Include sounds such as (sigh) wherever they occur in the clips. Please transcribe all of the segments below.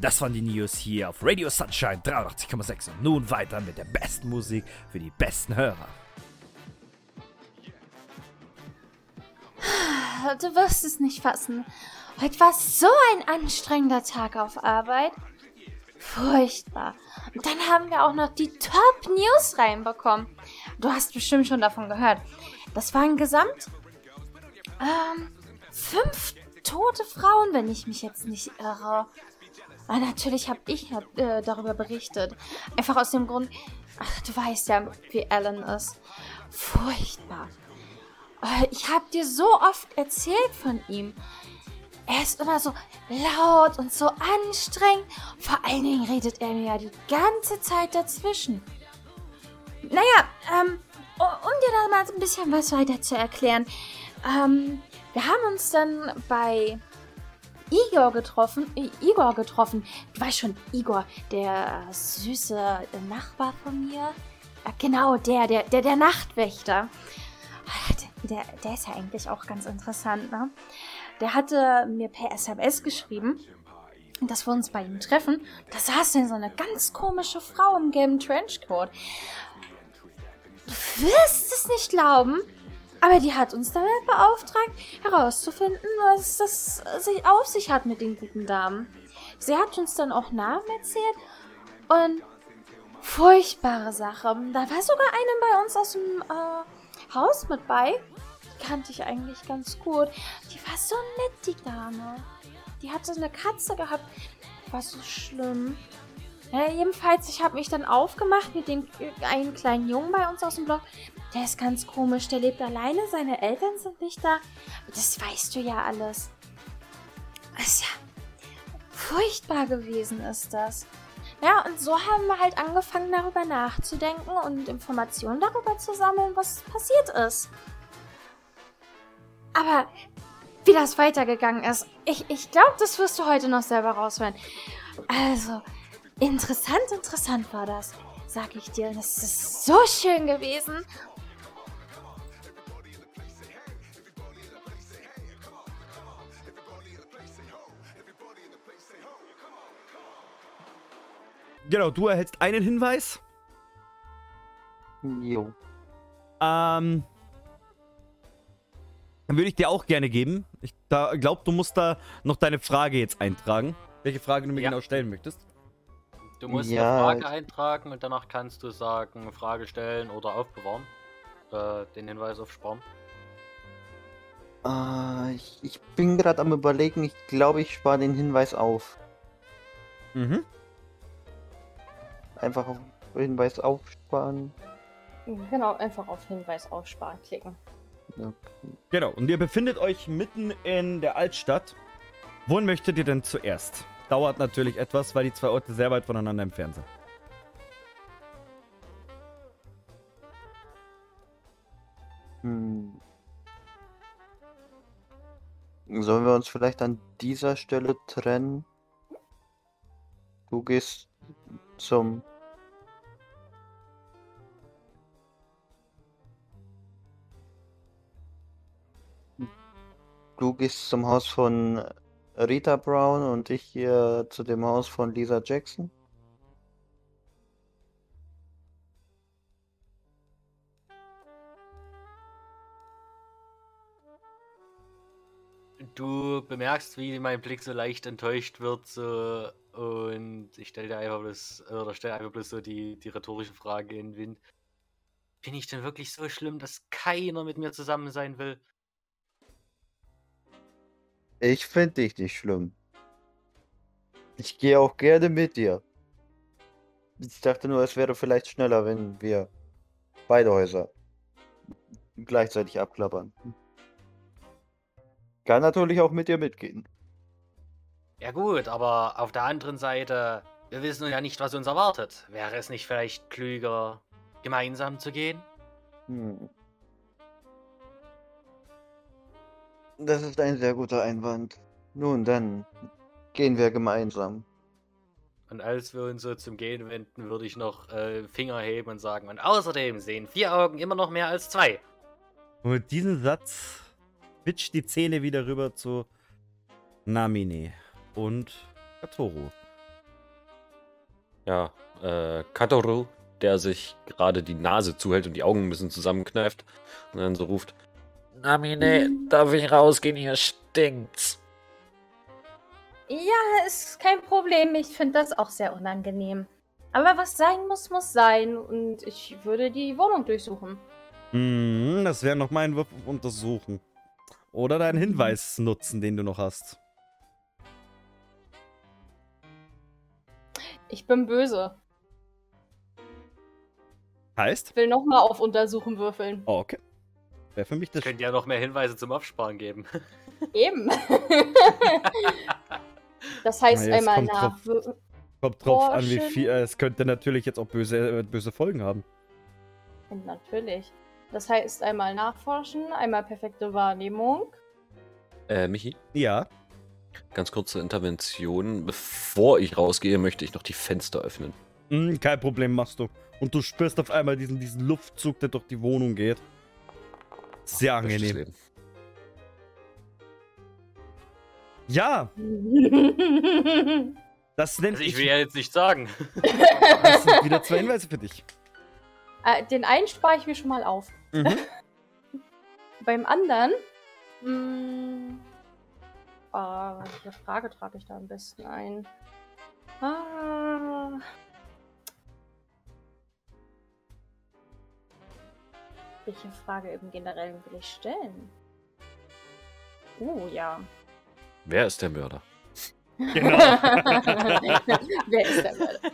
das waren die News hier auf Radio Sunshine 83,6 und nun weiter mit der besten Musik für die besten Hörer. Du wirst es nicht fassen. Heute war so ein anstrengender Tag auf Arbeit. Furchtbar. Und dann haben wir auch noch die Top-News reinbekommen. Du hast bestimmt schon davon gehört. Das waren gesamt ähm, fünf tote Frauen, wenn ich mich jetzt nicht irre. Aber ah, natürlich habe ich äh, darüber berichtet. Einfach aus dem Grund, ach, du weißt ja, wie Alan ist. Furchtbar. Äh, ich habe dir so oft erzählt von ihm. Er ist immer so laut und so anstrengend. Vor allen Dingen redet er mir ja die ganze Zeit dazwischen. Naja, ähm, um dir da mal ein bisschen was weiter zu erklären. Ähm, wir haben uns dann bei Igor getroffen. Igor getroffen. Du weißt schon, Igor, der süße Nachbar von mir. Genau, der, der, der, der Nachtwächter. Ah, der, der ist ja eigentlich auch ganz interessant, ne? Der hatte mir per SMS geschrieben, dass wir uns bei ihm treffen. Da saß denn so eine ganz komische Frau im gelben Trenchcoat. Du wirst es nicht glauben, aber die hat uns damit beauftragt, herauszufinden, was das sich auf sich hat mit den guten Damen. Sie hat uns dann auch Namen erzählt und furchtbare Sache. Da war sogar eine bei uns aus dem äh, Haus mit bei kannte ich eigentlich ganz gut. Die war so nett, die Dame. Die hatte eine Katze gehabt. War so schlimm. Ja, jedenfalls, ich habe mich dann aufgemacht mit dem einen kleinen Jungen bei uns aus dem Block. Der ist ganz komisch. Der lebt alleine. Seine Eltern sind nicht da. Das weißt du ja alles. Ist ja furchtbar gewesen, ist das. Ja, und so haben wir halt angefangen, darüber nachzudenken und Informationen darüber zu sammeln, was passiert ist. Aber wie das weitergegangen ist, ich, ich glaube, das wirst du heute noch selber raushören. Also, interessant, interessant war das, sag ich dir. Das ist so schön gewesen. Genau, du erhältst einen Hinweis. Jo. Ähm, würde ich dir auch gerne geben. Ich glaube, du musst da noch deine Frage jetzt eintragen. Welche Frage du mir ja. genau stellen möchtest. Du musst ja. eine Frage eintragen und danach kannst du sagen, Frage stellen oder aufbewahren. Äh, den Hinweis aufsparen. Äh, ich, ich bin gerade am überlegen, ich glaube, ich spare den Hinweis auf. Mhm. Einfach auf Hinweis aufsparen. Genau, einfach auf Hinweis aufsparen klicken. Okay. Genau, und ihr befindet euch mitten in der Altstadt. Wohin möchtet ihr denn zuerst? Dauert natürlich etwas, weil die zwei Orte sehr weit voneinander entfernt sind. Hm. Sollen wir uns vielleicht an dieser Stelle trennen? Du gehst zum Du gehst zum Haus von Rita Brown und ich hier zu dem Haus von Lisa Jackson. Du bemerkst, wie mein Blick so leicht enttäuscht wird, so, und ich stelle dir einfach bloß, oder stelle einfach bloß so die, die rhetorische Frage in den Wind. Bin ich denn wirklich so schlimm, dass keiner mit mir zusammen sein will? Ich finde dich nicht schlimm. Ich gehe auch gerne mit dir. Ich dachte nur, es wäre vielleicht schneller, wenn wir beide Häuser gleichzeitig abklappern. Kann natürlich auch mit dir mitgehen. Ja gut, aber auf der anderen Seite, wir wissen ja nicht, was uns erwartet. Wäre es nicht vielleicht klüger, gemeinsam zu gehen? Hm. Das ist ein sehr guter Einwand. Nun, dann gehen wir gemeinsam. Und als wir uns so zum Gehen wenden, würde ich noch äh, Finger heben und sagen, und außerdem sehen vier Augen immer noch mehr als zwei. Und mit diesem Satz switcht die Zähne wieder rüber zu Namine und Katoru. ja, äh, Katoru, der sich gerade die Nase zuhält und die Augen ein bisschen zusammenkneift und dann so ruft: Namine, darf ich rausgehen? Hier stinkt's. Ja, ist kein Problem. Ich finde das auch sehr unangenehm. Aber was sein muss, muss sein. Und ich würde die Wohnung durchsuchen. Hm, das wäre noch mein Wurf auf untersuchen. Oder deinen Hinweis nutzen, den du noch hast. Ich bin böse. Heißt? Will nochmal auf Untersuchen würfeln. Oh, okay. Wäre für mich das. Könnt ja noch mehr Hinweise zum Aufsparen geben. (laughs) Eben. (laughs) das heißt Na, jetzt einmal kommt nach. Kommt drauf an, wie viel. äh, Es könnte natürlich jetzt auch böse, äh, böse Folgen haben. Natürlich. Das heißt einmal nachforschen, einmal perfekte Wahrnehmung. Äh, Michi, Ja. ganz kurze Intervention. Bevor ich rausgehe, möchte ich noch die Fenster öffnen. Hm, kein Problem, machst du. Und du spürst auf einmal diesen, diesen Luftzug, der durch die Wohnung geht. Sehr Bestes angenehm. Leben. Ja, (laughs) das nennt Also ich will ja jetzt nicht sagen. Das sind wieder zwei Hinweise für dich. Äh, Den einen spare ich mir schon mal auf. Mhm. (laughs) Beim anderen. Mh, ah, welche Frage trage ich da am besten ein? Ah. Welche Frage im Generellen will ich stellen? Oh ja. Wer ist der Mörder? Genau. (laughs) Wer ist der Mörder?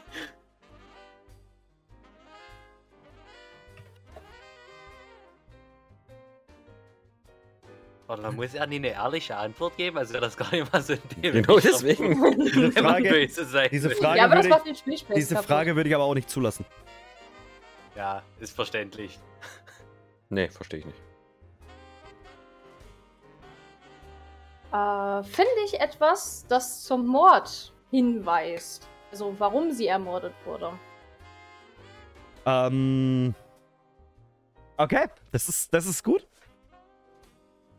Und dann muss er nie eine ehrliche Antwort geben, also wäre das gar nicht mal so in dem Genau Richtung, deswegen. (laughs) Diese Frage, böse sein diese. Frage ja, würde Spielspaß diese. Frage würde ich aber auch nicht zulassen. Ja, ist verständlich. Nee, verstehe ich nicht. Äh, Finde ich etwas, das zum Mord hinweist. Also warum sie ermordet wurde. Ähm. Okay, das ist, das ist gut.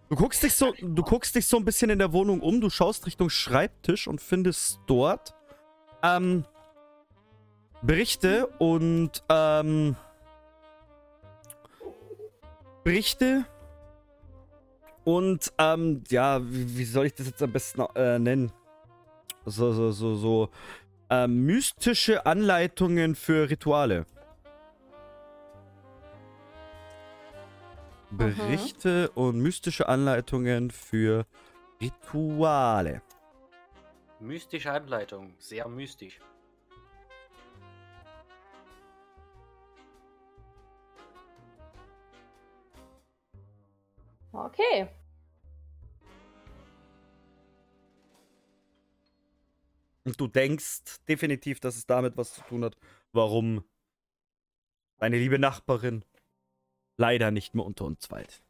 Du guckst dich so, du guckst dich so ein bisschen in der Wohnung um, du schaust Richtung Schreibtisch und findest dort ähm, Berichte und ähm, Berichte und ähm, ja, wie, wie soll ich das jetzt am besten äh, nennen? So, so, so, so ähm, mystische Anleitungen für Rituale. Berichte und mystische Anleitungen für Rituale. Mystische Anleitung, sehr mystisch. Okay. Und du denkst definitiv, dass es damit was zu tun hat, warum deine liebe Nachbarin leider nicht mehr unter uns weilt.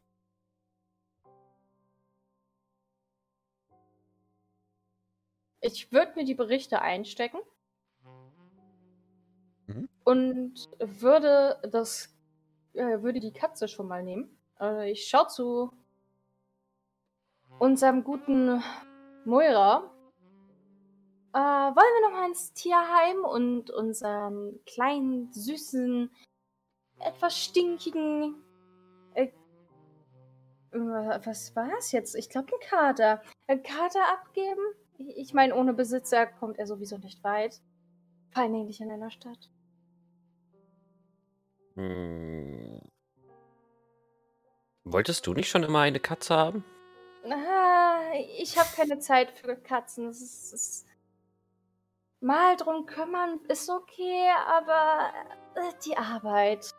Ich würde mir die Berichte einstecken. Mhm. Und würde das. Äh, würde die Katze schon mal nehmen. Äh, ich schaue zu unserem guten Moira. Äh, wollen wir noch mal ins Tierheim und unseren kleinen, süßen, etwas stinkigen. Äh, was war es jetzt? Ich glaube, ein Kater. Ein Kater abgeben? Ich meine, ohne Besitzer kommt er sowieso nicht weit. Vor Dingen nicht in einer Stadt. Hm. Wolltest du nicht schon immer eine Katze haben? Ah, ich habe keine Zeit für Katzen. Es ist, es ist mal drum kümmern ist okay, aber äh, die Arbeit.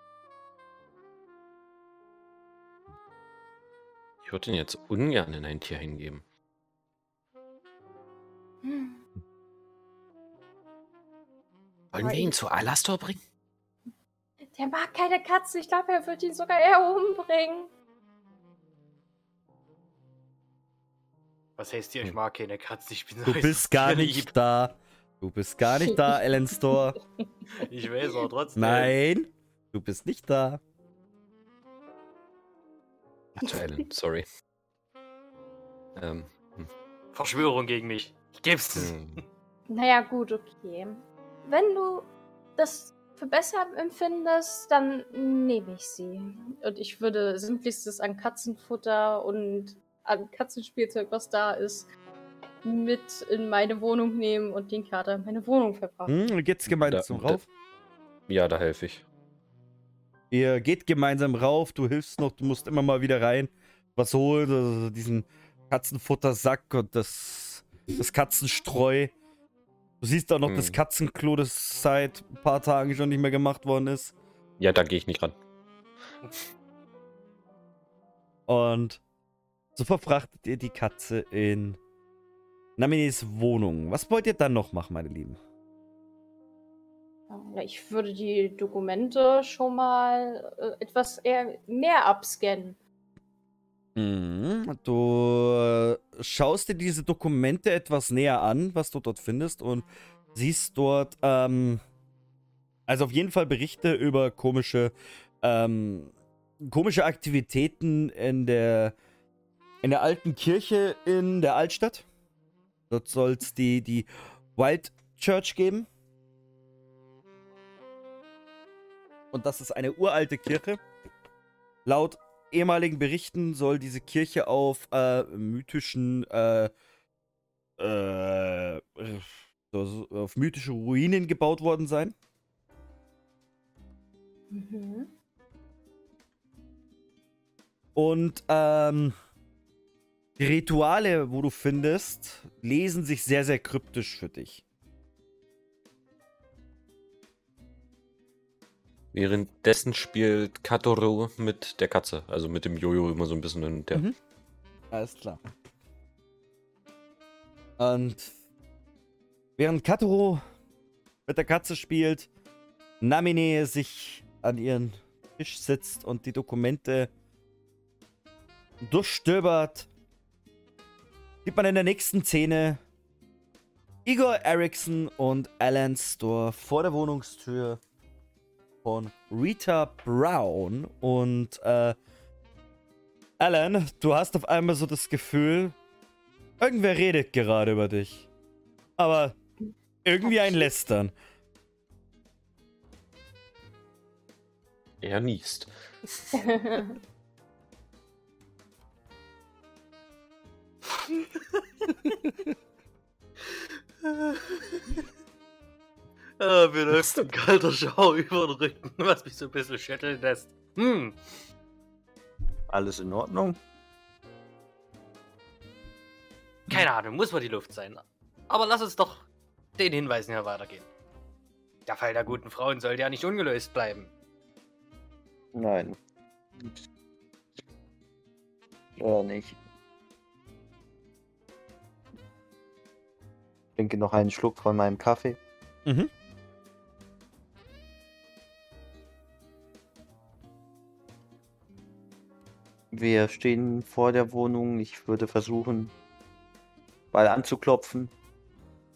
Ich würde ihn jetzt ungern in ein Tier hingeben. Hm. Wollen wir ihn zu Alastor bringen? Der mag keine Katzen. Ich glaube, er wird ihn sogar eher umbringen. Was heißt hier, ich Hm. mag keine Katze, ich bin Du bist gar nicht da. Du bist gar nicht da, (laughs) Ellen Store. Ich weiß aber trotzdem. Nein, du bist nicht da. Ach, Ellen, sorry. Ähm, Verschwörung gegen mich. Ich geb's. hm. Naja, gut, okay. Wenn du das für besser empfindest, dann nehme ich sie. Und ich würde sämtlichstes an Katzenfutter und an Katzenspielzeug, was da ist, mit in meine Wohnung nehmen und den Kater in meine Wohnung verbrachten. Hm, geht's gemeinsam Da- rauf? Ja, da helfe ich. Ihr geht gemeinsam rauf, du hilfst noch, du musst immer mal wieder rein, was holen, also diesen Katzenfuttersack und das, das Katzenstreu. Du siehst auch noch das Hm. Katzenklo, das seit ein paar Tagen schon nicht mehr gemacht worden ist. Ja, da gehe ich nicht ran. Und so verfrachtet ihr die Katze in Naminis Wohnung. Was wollt ihr dann noch machen, meine Lieben? Ich würde die Dokumente schon mal äh, etwas eher mehr abscannen. Mhm. Du äh, schaust dir diese Dokumente etwas näher an, was du dort findest, und siehst dort, ähm, also auf jeden Fall Berichte über komische, ähm, komische Aktivitäten in der, in der alten Kirche in der Altstadt. Dort soll es die, die Wild Church geben. Und das ist eine uralte Kirche. Laut ehemaligen Berichten soll diese Kirche auf äh, mythischen, äh, äh, auf mythische Ruinen gebaut worden sein. Mhm. Und ähm, die Rituale, wo du findest, lesen sich sehr, sehr kryptisch für dich. Währenddessen spielt Katoru mit der Katze, also mit dem Jojo immer so ein bisschen hin und her. Mhm. Alles klar. Und während Katoro mit der Katze spielt, Namine sich an ihren Tisch sitzt und die Dokumente durchstöbert, sieht man in der nächsten Szene Igor Eriksson und Alan Store vor der Wohnungstür von Rita Brown und äh, Alan, du hast auf einmal so das Gefühl, irgendwer redet gerade über dich. Aber irgendwie ein Lästern. Er niest. (laughs) (laughs) Ah, mir läuft ein kalter Schauer über den Rücken, (laughs) was mich so ein bisschen schütteln lässt. Hm. Alles in Ordnung? Keine Ahnung, muss wohl die Luft sein. Aber lass uns doch den Hinweisen hier weitergehen. Der Fall der guten Frauen sollte ja nicht ungelöst bleiben. Nein. Oder nicht. Trinke noch einen Schluck von meinem Kaffee. Mhm. Wir stehen vor der Wohnung. Ich würde versuchen, mal anzuklopfen.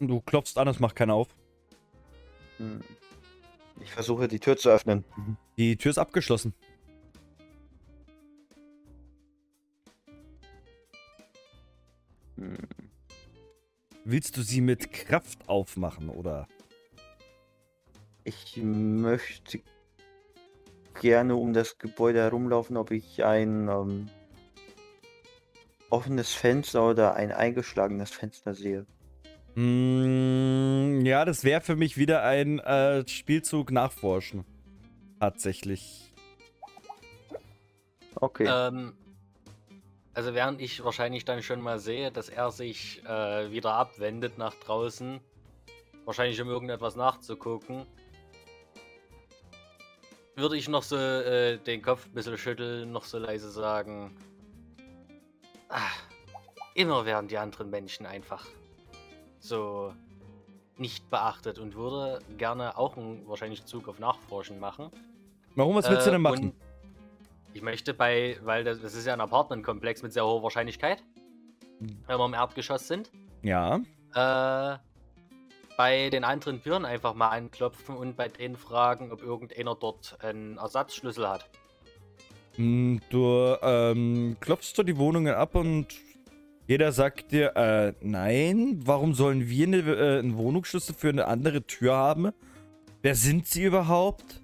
Du klopfst an, es macht keiner auf. Hm. Ich versuche, die Tür zu öffnen. Die Tür ist abgeschlossen. Willst du sie mit Kraft aufmachen, oder? Ich möchte gerne um das Gebäude herumlaufen, ob ich ein ähm, offenes Fenster oder ein eingeschlagenes Fenster sehe. Mm, ja, das wäre für mich wieder ein äh, Spielzug nachforschen. Tatsächlich. Okay. Ähm, also während ich wahrscheinlich dann schon mal sehe, dass er sich äh, wieder abwendet nach draußen, wahrscheinlich um irgendetwas nachzugucken, würde ich noch so äh, den Kopf ein bisschen schütteln, noch so leise sagen, ah, immer werden die anderen Menschen einfach so nicht beachtet und würde gerne auch einen wahrscheinlich Zug auf Nachforschen machen. Warum, was willst du Äh, denn machen? Ich möchte bei, weil das, das ist ja ein Apartmentkomplex mit sehr hoher Wahrscheinlichkeit, wenn wir im Erdgeschoss sind, Ja. äh, bei den anderen Türen einfach mal anklopfen und bei denen fragen, ob irgendeiner dort einen Ersatzschlüssel hat. Mm, Du ähm, klopfst du die Wohnungen ab und jeder sagt dir, äh, nein, warum sollen wir eine, äh, einen Wohnungsschlüssel für eine andere Tür haben? Wer sind Sie überhaupt?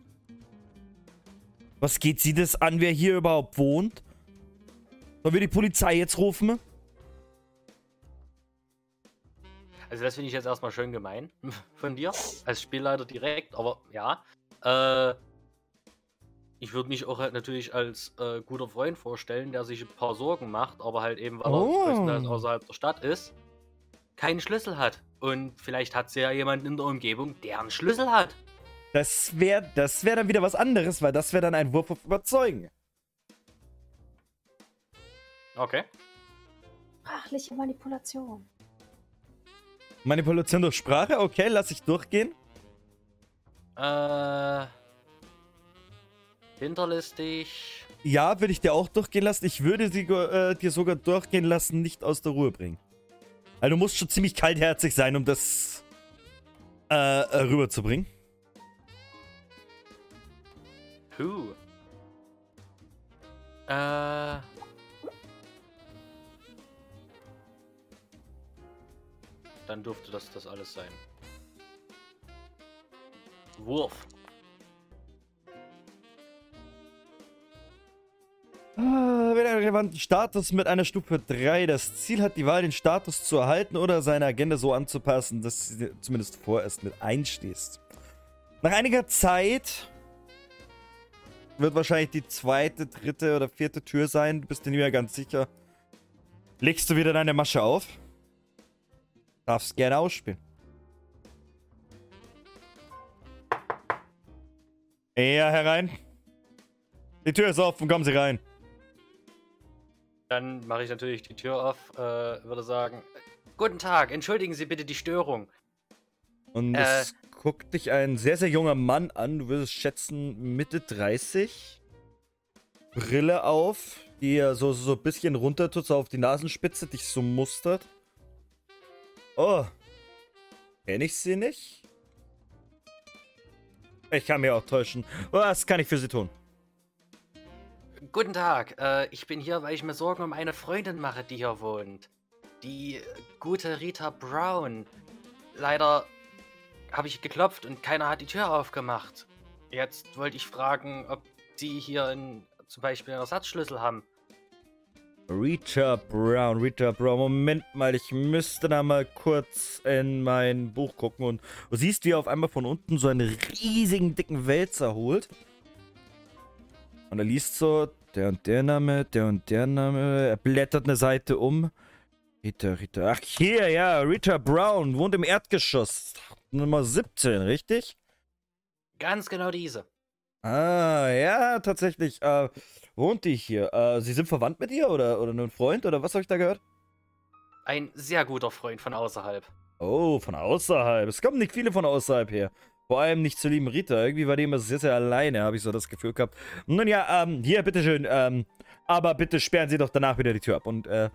Was geht Sie das an, wer hier überhaupt wohnt? Sollen wir die Polizei jetzt rufen? Also das finde ich jetzt erstmal schön gemein (laughs) von dir, als Spielleiter direkt, aber ja. Äh, ich würde mich auch halt natürlich als äh, guter Freund vorstellen, der sich ein paar Sorgen macht, aber halt eben, weil Oh. er größtenteils außerhalb der Stadt ist, keinen Schlüssel hat. Und vielleicht hat sie ja jemanden in der Umgebung, der einen Schlüssel hat. Das wäre das wär dann wieder was anderes, weil das wäre dann ein Wurf auf Überzeugen. Okay. Sprachliche Manipulation. Manipulation durch Sprache? Okay, lass ich durchgehen. Äh. Hinterlistig. Ja, würde ich dir auch durchgehen lassen. Ich würde sie äh, dir sogar durchgehen lassen, nicht aus der Ruhe bringen. Also du musst schon ziemlich kaltherzig sein, um das äh, rüberzubringen. Puh. Äh. Dann durfte das das alles sein. Wurf. Ah, Wenn ein relevanten Status mit einer Stufe 3 das Ziel hat, die Wahl, den Status zu erhalten oder seine Agenda so anzupassen, dass du dir zumindest vorerst mit einstehst. Nach einiger Zeit wird wahrscheinlich die zweite, dritte oder vierte Tür sein. Du bist dir nicht mehr ganz sicher. Legst du wieder deine Masche auf? Darfst gerne ausspielen. Ja, herein. Die Tür ist offen, kommen Sie rein. Dann mache ich natürlich die Tür auf, äh, würde sagen. Guten Tag, entschuldigen Sie bitte die Störung. Und Äh. es guckt dich ein sehr, sehr junger Mann an. Du würdest schätzen Mitte 30. Brille auf, die er so, so ein bisschen runter tut, so auf die Nasenspitze, dich so mustert. Oh. Kenn ich sie nicht? Ich kann mir auch täuschen. Was kann ich für sie tun? Guten Tag, äh, ich bin hier, weil ich mir Sorgen um eine Freundin mache, die hier wohnt. Die gute Rita Brown. Leider habe ich geklopft und keiner hat die Tür aufgemacht. Jetzt wollte ich fragen, ob Sie hier einen, zum Beispiel einen Ersatzschlüssel haben. Rita Brown, Rita Brown. Moment mal, ich müsste da mal kurz in mein Buch gucken und du siehst, wie er auf einmal von unten so einen riesigen, dicken Wälzer holt. Und er liest so, der und der Name, der und der Name. Er blättert eine Seite um. Rita, Rita. Ach, hier, ja, Rita Brown, wohnt im Erdgeschoss. Nummer 17, richtig? Ganz genau diese. Ah, ja, tatsächlich. Äh, wohnt die hier? Äh, Sie sind verwandt mit ihr oder, oder nur ein Freund oder was habe ich da gehört? Ein sehr guter Freund von außerhalb. Oh, von außerhalb. Es kommen nicht viele von außerhalb her. Vor allem nicht zur lieben Rita. Irgendwie war die immer sehr, sehr alleine, habe ich so das Gefühl gehabt. Nun ja, ähm, hier, bitteschön. Ähm, aber bitte sperren Sie doch danach wieder die Tür ab. Und, äh,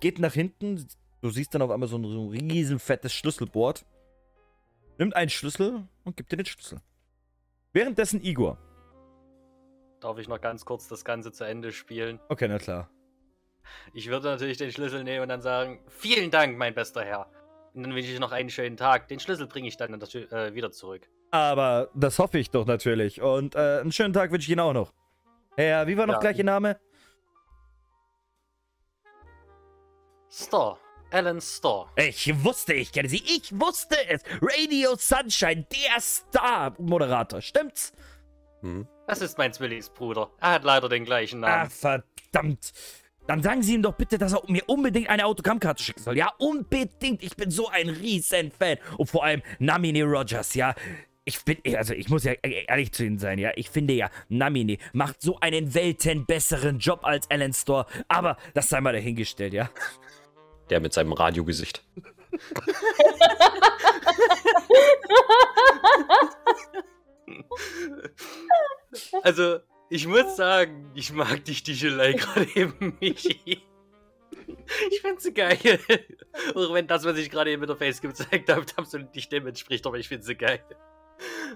geht nach hinten. Du siehst dann auf einmal so ein, so ein riesen fettes Schlüsselboard. Nimmt einen Schlüssel und gibt dir den Schlüssel. Währenddessen Igor. Darf ich noch ganz kurz das Ganze zu Ende spielen? Okay, na klar. Ich würde natürlich den Schlüssel nehmen und dann sagen, vielen Dank, mein bester Herr. Und dann wünsche ich noch einen schönen Tag. Den Schlüssel bringe ich dann natür- äh, wieder zurück. Aber das hoffe ich doch natürlich. Und äh, einen schönen Tag wünsche ich Ihnen auch noch. Herr, wie war noch Ja. gleich Ihr Name? Store. Alan Store. Ich wusste, ich kenne sie. Ich wusste es. Radio Sunshine, der Star-Moderator. Stimmt's? Hm. Das ist mein Zwillingsbruder. Er hat leider den gleichen Ah, Namen. verdammt. Dann sagen Sie ihm doch bitte, dass er mir unbedingt eine Autogrammkarte schicken soll. Ja, unbedingt. Ich bin so ein riesen Fan. Und vor allem Namine Rogers, ja. Ich bin, also ich muss ja ehrlich zu Ihnen sein, ja. Ich finde ja, Namine macht so einen weltenbesseren Job als Alan Store. Aber das sei mal dahingestellt, ja. Der mit seinem Radiogesicht. Also, ich muss sagen, ich mag die Stichelei gerade eben, Michi. Ich finde sie geil. Auch wenn das, was ich gerade eben mit der Face gezeigt habe, absolut nicht dem entspricht, aber ich finde sie geil.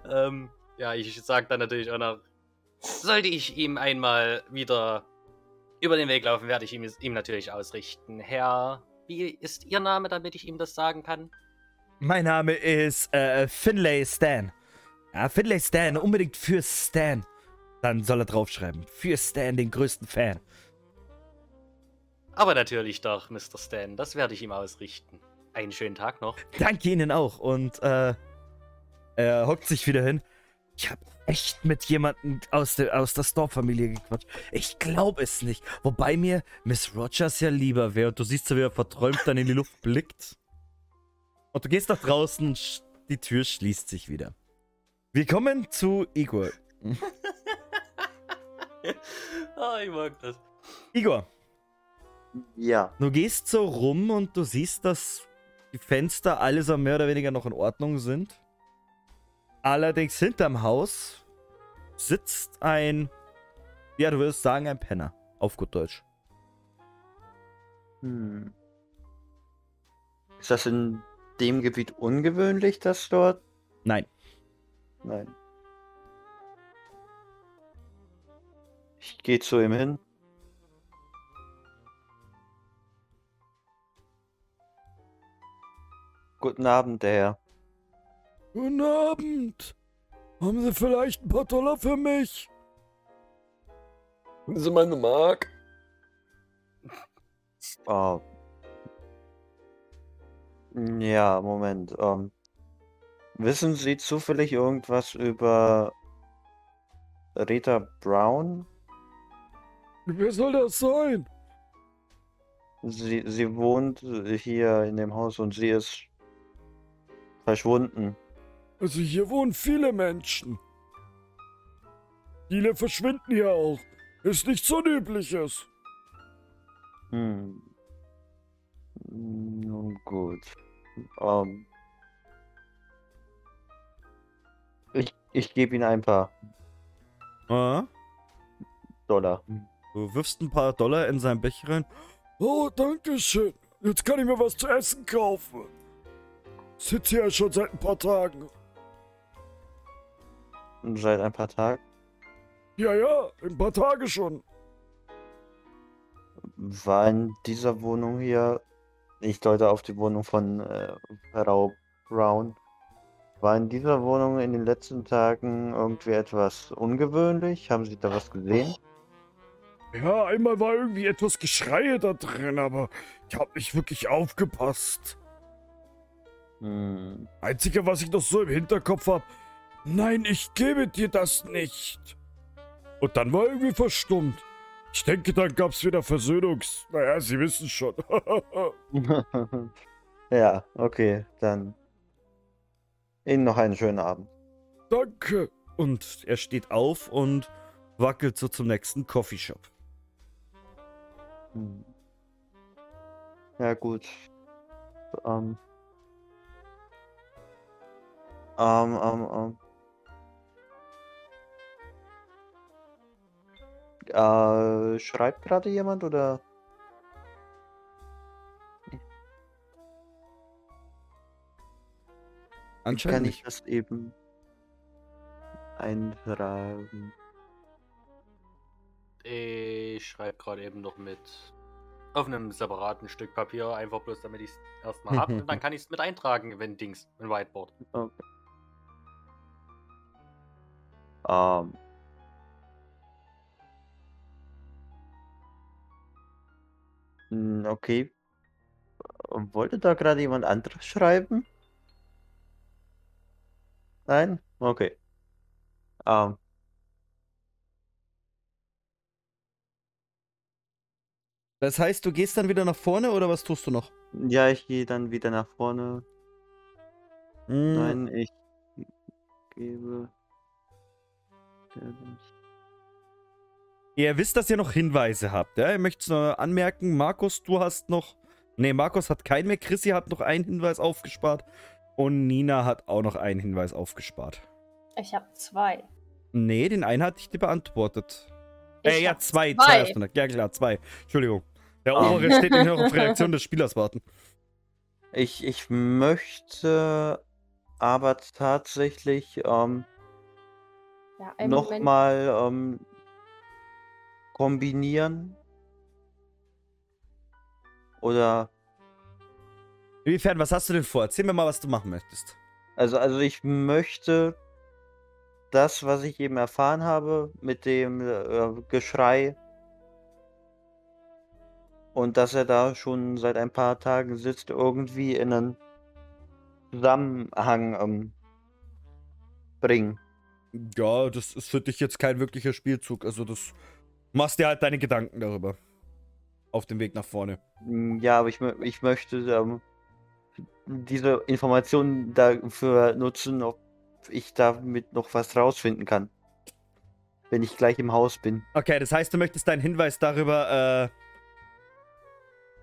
Ähm, ja, ich sag dann natürlich auch noch, sollte ich ihm einmal wieder über den Weg laufen, werde ich ihm, ihm natürlich ausrichten. Herr, wie ist Ihr Name, damit ich ihm das sagen kann? Mein Name ist äh, Finlay Stan. Ja, Finlay Stan, unbedingt für Stan. Dann soll er draufschreiben. Für Stan, den größten Fan. Aber natürlich doch, Mr. Stan. Das werde ich ihm ausrichten. Einen schönen Tag noch. Danke Ihnen auch. Und äh, er hockt sich wieder hin. Ich habe echt mit jemandem aus der, aus der Storm-Familie gequatscht. Ich glaube es nicht. Wobei mir Miss Rogers ja lieber wäre. Und du siehst so, wie er verträumt dann in die Luft blickt. Und du gehst nach draußen die Tür schließt sich wieder. Wir kommen zu Igor. (laughs) ah, ich mag das. Igor, Ja. du gehst so rum und du siehst, dass die Fenster alle so mehr oder weniger noch in Ordnung sind. Allerdings hinterm Haus sitzt ein, ja, du würdest sagen, ein Penner. Auf gut Deutsch. Hm. Ist das in dem Gebiet ungewöhnlich, dass dort. Nein. Nein. Ich gehe zu ihm hin. Guten Abend, der Herr. Guten Abend. Haben Sie vielleicht ein paar Dollar für mich? Haben Sie meine Mark? Oh. Ja, Moment. Ähm, wissen Sie zufällig irgendwas über Rita Brown? Wer soll das sein? Sie, sie wohnt hier in dem Haus und sie ist verschwunden. Also hier wohnen viele Menschen. Viele verschwinden hier auch. Ist nichts Unübliches. Hm. Nun gut. Ähm, ich ich gebe Ihnen ein paar Ah, Dollar. du wirfst ein paar Dollar in sein Becher rein. Oh, danke schön. Jetzt kann ich mir was zu essen kaufen. Sitze hier schon seit ein paar Tagen. Seit ein paar Tagen. Ja, ja, ein paar Tage schon. War in dieser Wohnung hier, ich deute auf die Wohnung von äh, Frau Brown, war in dieser Wohnung in den letzten Tagen irgendwie etwas ungewöhnlich? Haben Sie da was gesehen? Ja, einmal war irgendwie etwas Geschreie da drin, aber ich habe nicht wirklich aufgepasst. Hm. Einzige, was ich noch so im Hinterkopf habe, nein, ich gebe dir das nicht. Und dann war irgendwie verstummt. Ich denke, dann gab's wieder Versöhnungs... Naja, Sie wissen schon. (laughs) ja, okay, dann Ihnen noch einen schönen Abend. Danke. Und er steht auf und wackelt so zum nächsten Coffeeshop. Hm. Ja, gut. Ähm. Ähm, ähm, ähm. Äh, schreibt gerade jemand oder? Kann Anscheinend ich nicht. das eben eintragen? Ich schreibe gerade eben noch mit auf einem separaten Stück Papier, einfach bloß damit ich es erstmal habe. und dann (laughs) kann ich es mit eintragen, wenn Dings, ein Whiteboard. Okay. Ähm. Hm, Okay. Wollte da gerade jemand anderes schreiben? Nein? Okay. Ähm. Das heißt, du gehst dann wieder nach vorne oder was tust du noch? Ja, ich gehe dann wieder nach vorne. Hm, Nein, ich gebe. Ihr wisst, dass ihr noch Hinweise habt. Ja? Ihr möchtet nur anmerken, Markus, du hast noch. Nee, Markus hat keinen mehr. Chrissy hat noch einen Hinweis aufgespart. Und Nina hat auch noch einen Hinweis aufgespart. Ich habe zwei. Nee, den einen hatte ich dir beantwortet. Ich äh, ja, zwei. zwei. Zwei. Ja, klar, zwei. Entschuldigung. Der Ah. obere steht nämlich noch auf Reaktion des Spielers warten. Ich, ich möchte aber tatsächlich ähm, Ja, nochmal ähm, kombinieren. Oder, Inwiefern, was hast du denn vor? Erzähl mir mal, was du machen möchtest. also, also ich möchte das, was ich eben erfahren habe mit dem äh, Geschrei und dass er da schon seit ein paar Tagen sitzt, irgendwie in einen Zusammenhang ähm, bringen. Ja, das ist für dich jetzt kein wirklicher Spielzug. Also das machst dir halt deine Gedanken darüber. Auf dem Weg nach vorne. Mm, Ja, aber ich, ich möchte ähm, diese Informationen dafür nutzen, ob ich damit noch was rausfinden kann. Wenn ich gleich im Haus bin. Okay, das heißt, du möchtest deinen Hinweis darüber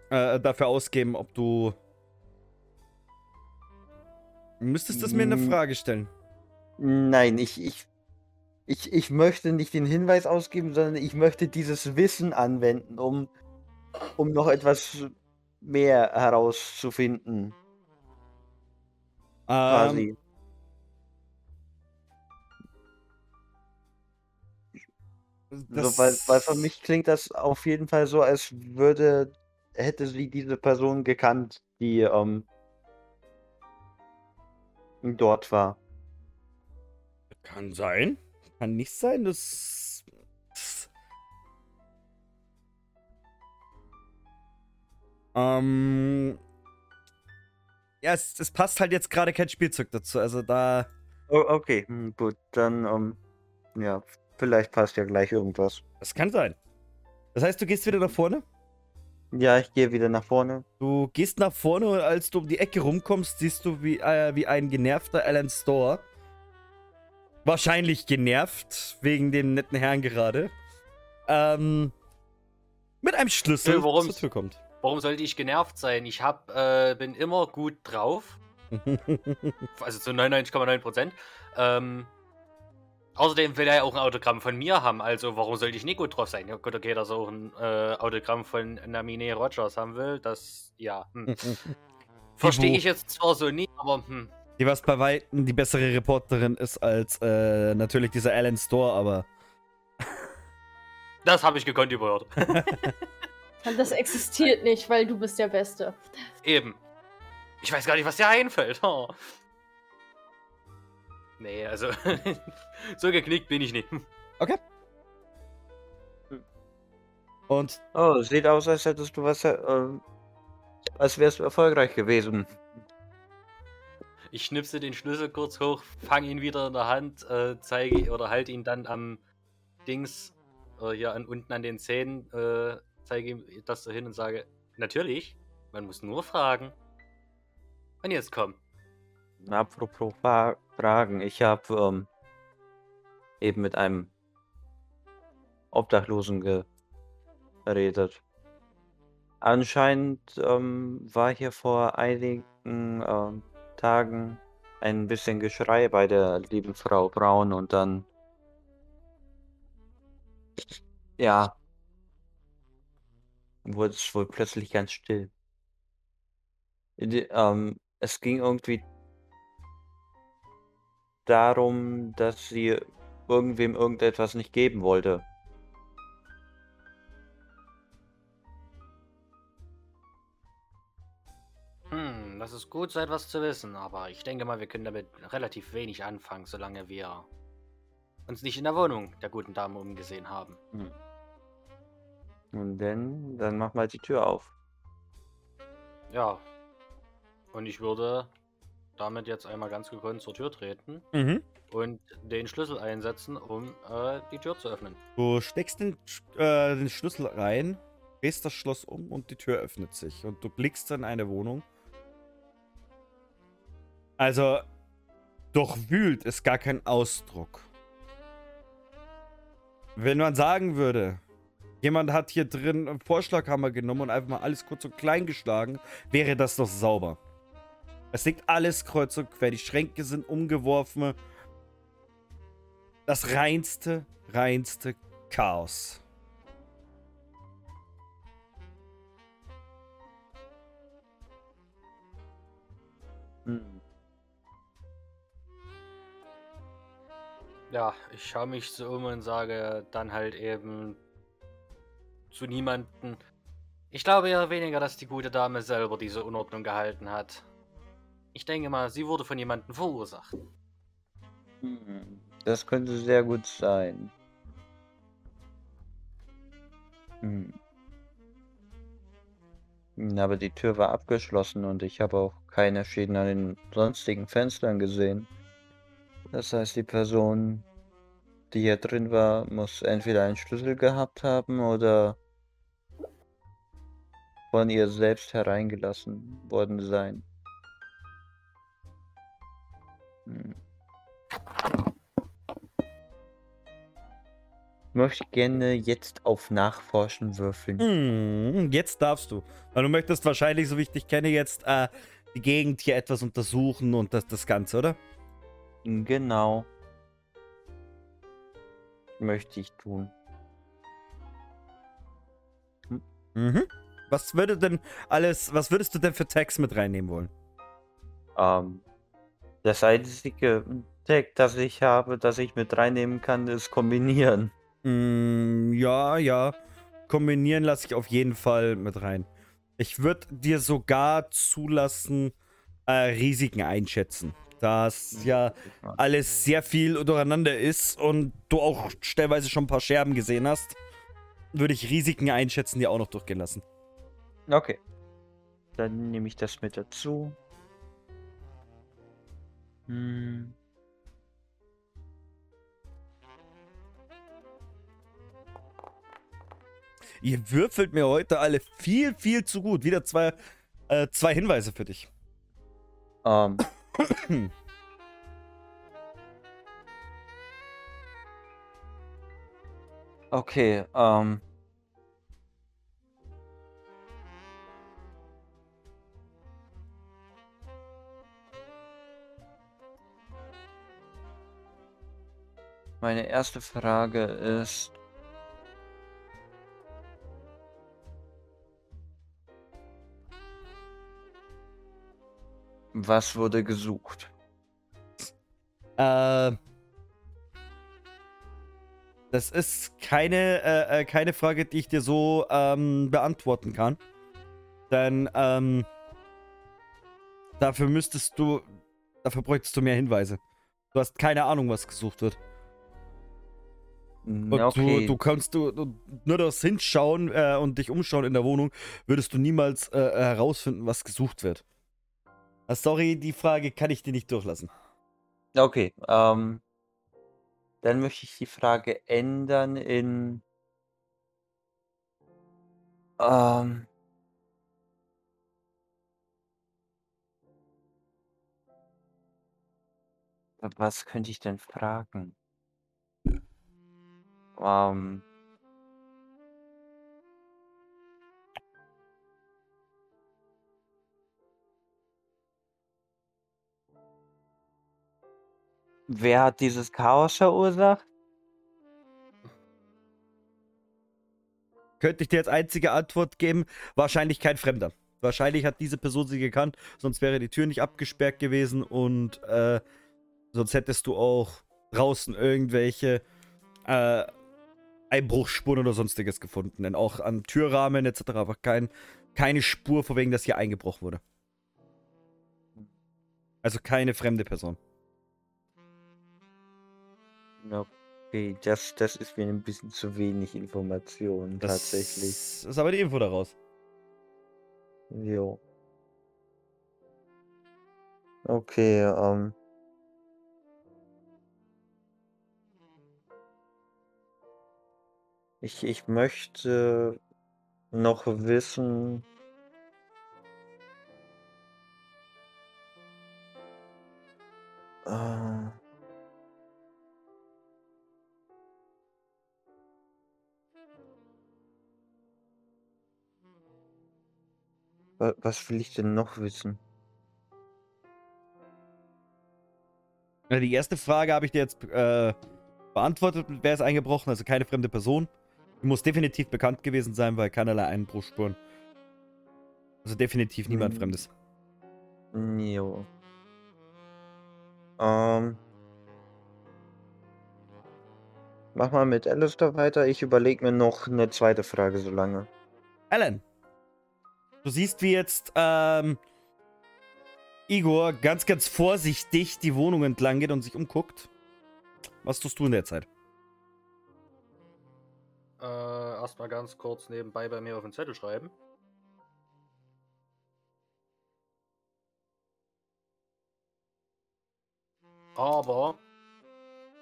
äh, äh, dafür ausgeben, ob du. Du müsstest das mir in eine Mm. Frage stellen. Nein, ich, ich, ich, ich möchte nicht den Hinweis ausgeben, sondern ich möchte dieses Wissen anwenden, um, um noch etwas mehr herauszufinden. Ähm, Quasi. So, weil, weil für mich klingt das auf jeden Fall so, als würde, hätte sie diese Person gekannt, die ähm, dort war. Kann sein. Kann nicht sein. Das. das- Ähm. Ja, es, es passt halt jetzt gerade kein Spielzeug dazu. Also da. Oh, okay, hm, gut, dann, ähm, ja, vielleicht passt ja gleich irgendwas. Das kann sein. Das heißt, du gehst wieder nach vorne? Ja, ich gehe wieder nach vorne. Du gehst nach vorne und als du um die Ecke rumkommst, siehst du wie, äh, wie ein genervter Alan Store. Wahrscheinlich genervt, wegen dem netten Herrn gerade. Ähm. Mit einem Schlüssel Nö, warum's? zur Tür kommt. Warum sollte ich genervt sein? Ich hab, äh, bin immer gut drauf. (laughs) Also zu 99,9 Prozent. Ähm, außerdem will er ja auch ein Autogramm von mir haben. Also warum sollte ich nicht gut drauf sein? Ja gut, okay, dass er auch ein äh, Autogramm von Namine Rogers haben will. Das, ja. Hm. (laughs) Verstehe ich jetzt zwar so nie, aber hm. Die was bei Weitem die bessere Reporterin ist als äh, natürlich dieser Alan Store, aber. (laughs) Das habe ich gekonnt überhört. (laughs) Das existiert nicht, weil du bist der Beste. Eben. Ich weiß gar nicht, was dir einfällt. Oh. Nee, also (laughs) so geknickt bin ich nicht. Und Oh, sieht aus, als hättest du was, äh, als wärst du erfolgreich gewesen. Ich schnipse den Schlüssel kurz hoch, fange ihn wieder in der Hand, äh, zeige oder halte ihn dann am Dings, äh, hier an, unten an den Zähnen, äh, zeige ihm das so hin und sage, natürlich, man muss nur fragen. Und jetzt komm. Apropos Fra Fragen, ich habe ähm, eben mit einem Obdachlosen geredet. Anscheinend ähm, war hier vor einigen ähm, Tagen ein bisschen Geschrei bei der lieben Frau Braun und dann ja wurde es wohl plötzlich ganz still. Die, ähm, es ging irgendwie darum, dass sie irgendwem irgendetwas nicht geben wollte. Das ist gut, so etwas zu wissen, aber ich denke mal, wir können damit relativ wenig anfangen, solange wir uns nicht in der Wohnung der guten Dame umgesehen haben. Und dann, dann mach mal die Tür auf. Ja. Und ich würde damit jetzt einmal ganz gekonnt zur Tür treten mhm. und den Schlüssel einsetzen, um äh, die Tür zu öffnen. du steckst den, äh, den Schlüssel rein, drehst das Schloss um und die Tür öffnet sich. Und du blickst in eine Wohnung. Also, durchwühlt ist gar kein Ausdruck. Wenn man sagen würde, jemand hat hier drin einen Vorschlaghammer genommen und einfach mal alles kurz und klein geschlagen, wäre das doch sauber. Es liegt alles kreuz und quer. Die Schränke sind umgeworfen. Das reinste, reinste Chaos. Ja, ich schaue mich so um und sage dann halt eben zu niemanden. Ich glaube eher weniger, dass die gute Dame selber diese Unordnung gehalten hat. Ich denke mal, sie wurde von jemandem verursacht. Hm. Das könnte sehr gut sein. Hm, Aber die Tür war abgeschlossen und ich habe auch keine Schäden an den sonstigen Fenstern gesehen. Das heißt, die Person, die hier drin war, muss entweder einen Schlüssel gehabt haben oder von ihr selbst hereingelassen worden sein. Hm. Ich möchte gerne jetzt auf Nachforschen würfeln. Hm, jetzt darfst du. Weil du möchtest wahrscheinlich, so wie ich dich kenne, jetzt äh, die Gegend hier etwas untersuchen und das, das Ganze, oder? Genau. Möchte ich tun. Mhm. Was würde denn alles, was würdest du denn für Tags mit reinnehmen wollen? Ähm, das einzige Tag, das ich habe, das ich mit reinnehmen kann, ist kombinieren. Mm, ja, ja. Kombinieren lasse ich auf jeden Fall mit rein. Ich würde dir sogar zulassen, äh, Risiken einschätzen. Da es ja alles sehr viel durcheinander ist und du auch stellweise schon ein paar Scherben gesehen hast, würde ich Risiken einschätzen, die auch noch durchgehen lassen. Okay. Dann nehme ich das mit dazu. Hm. Ihr würfelt mir heute alle viel, viel zu gut. Wieder zwei, äh, zwei Hinweise für dich. Ähm. Okay, ähm. Meine erste Frage ist, was wurde gesucht? Äh, das ist keine, äh, äh, keine Frage, die ich dir so ähm, beantworten kann. Denn ähm, dafür müsstest du, dafür bräuchtest du mehr Hinweise. Du hast keine Ahnung, was gesucht wird. Und Ja, okay. du, du kannst du, du nur das Hinschauen äh, und dich umschauen in der Wohnung, würdest du niemals äh, herausfinden, was gesucht wird. Ah, sorry, die Frage kann ich dir nicht durchlassen. Okay, ähm, dann möchte ich die Frage ändern in, ähm, was könnte ich denn fragen? Ähm, wer hat dieses Chaos verursacht? Könnte ich dir als einzige Antwort geben, wahrscheinlich kein Fremder. Wahrscheinlich hat diese Person sie gekannt, sonst wäre die Tür nicht abgesperrt gewesen und äh, sonst hättest du auch draußen irgendwelche äh, Einbruchsspuren oder sonstiges gefunden. Denn auch am Türrahmen etc. war kein, keine Spur, vor wegen das hier eingebrochen wurde. Also keine fremde Person. Okay, das, das ist mir ein bisschen zu wenig Information Das tatsächlich. ist aber die Info daraus. Jo. Okay, ähm. Ich, ich möchte noch wissen. Äh, was will ich denn noch wissen? Die erste Frage habe ich dir jetzt äh, beantwortet, wer ist eingebrochen, also keine fremde Person. Die muss definitiv bekannt gewesen sein, weil keinerlei Einbruchsspuren. Also definitiv niemand Hm. Fremdes. Jo. Ähm. Mach mal mit Alistair weiter. Ich überlege mir noch eine zweite Frage so lange. Alan, du siehst, wie jetzt ähm, Igor ganz, ganz vorsichtig die Wohnung entlang geht und sich umguckt. Was tust du in der Zeit? Äh, erstmal ganz kurz nebenbei bei mir auf den Zettel schreiben. Aber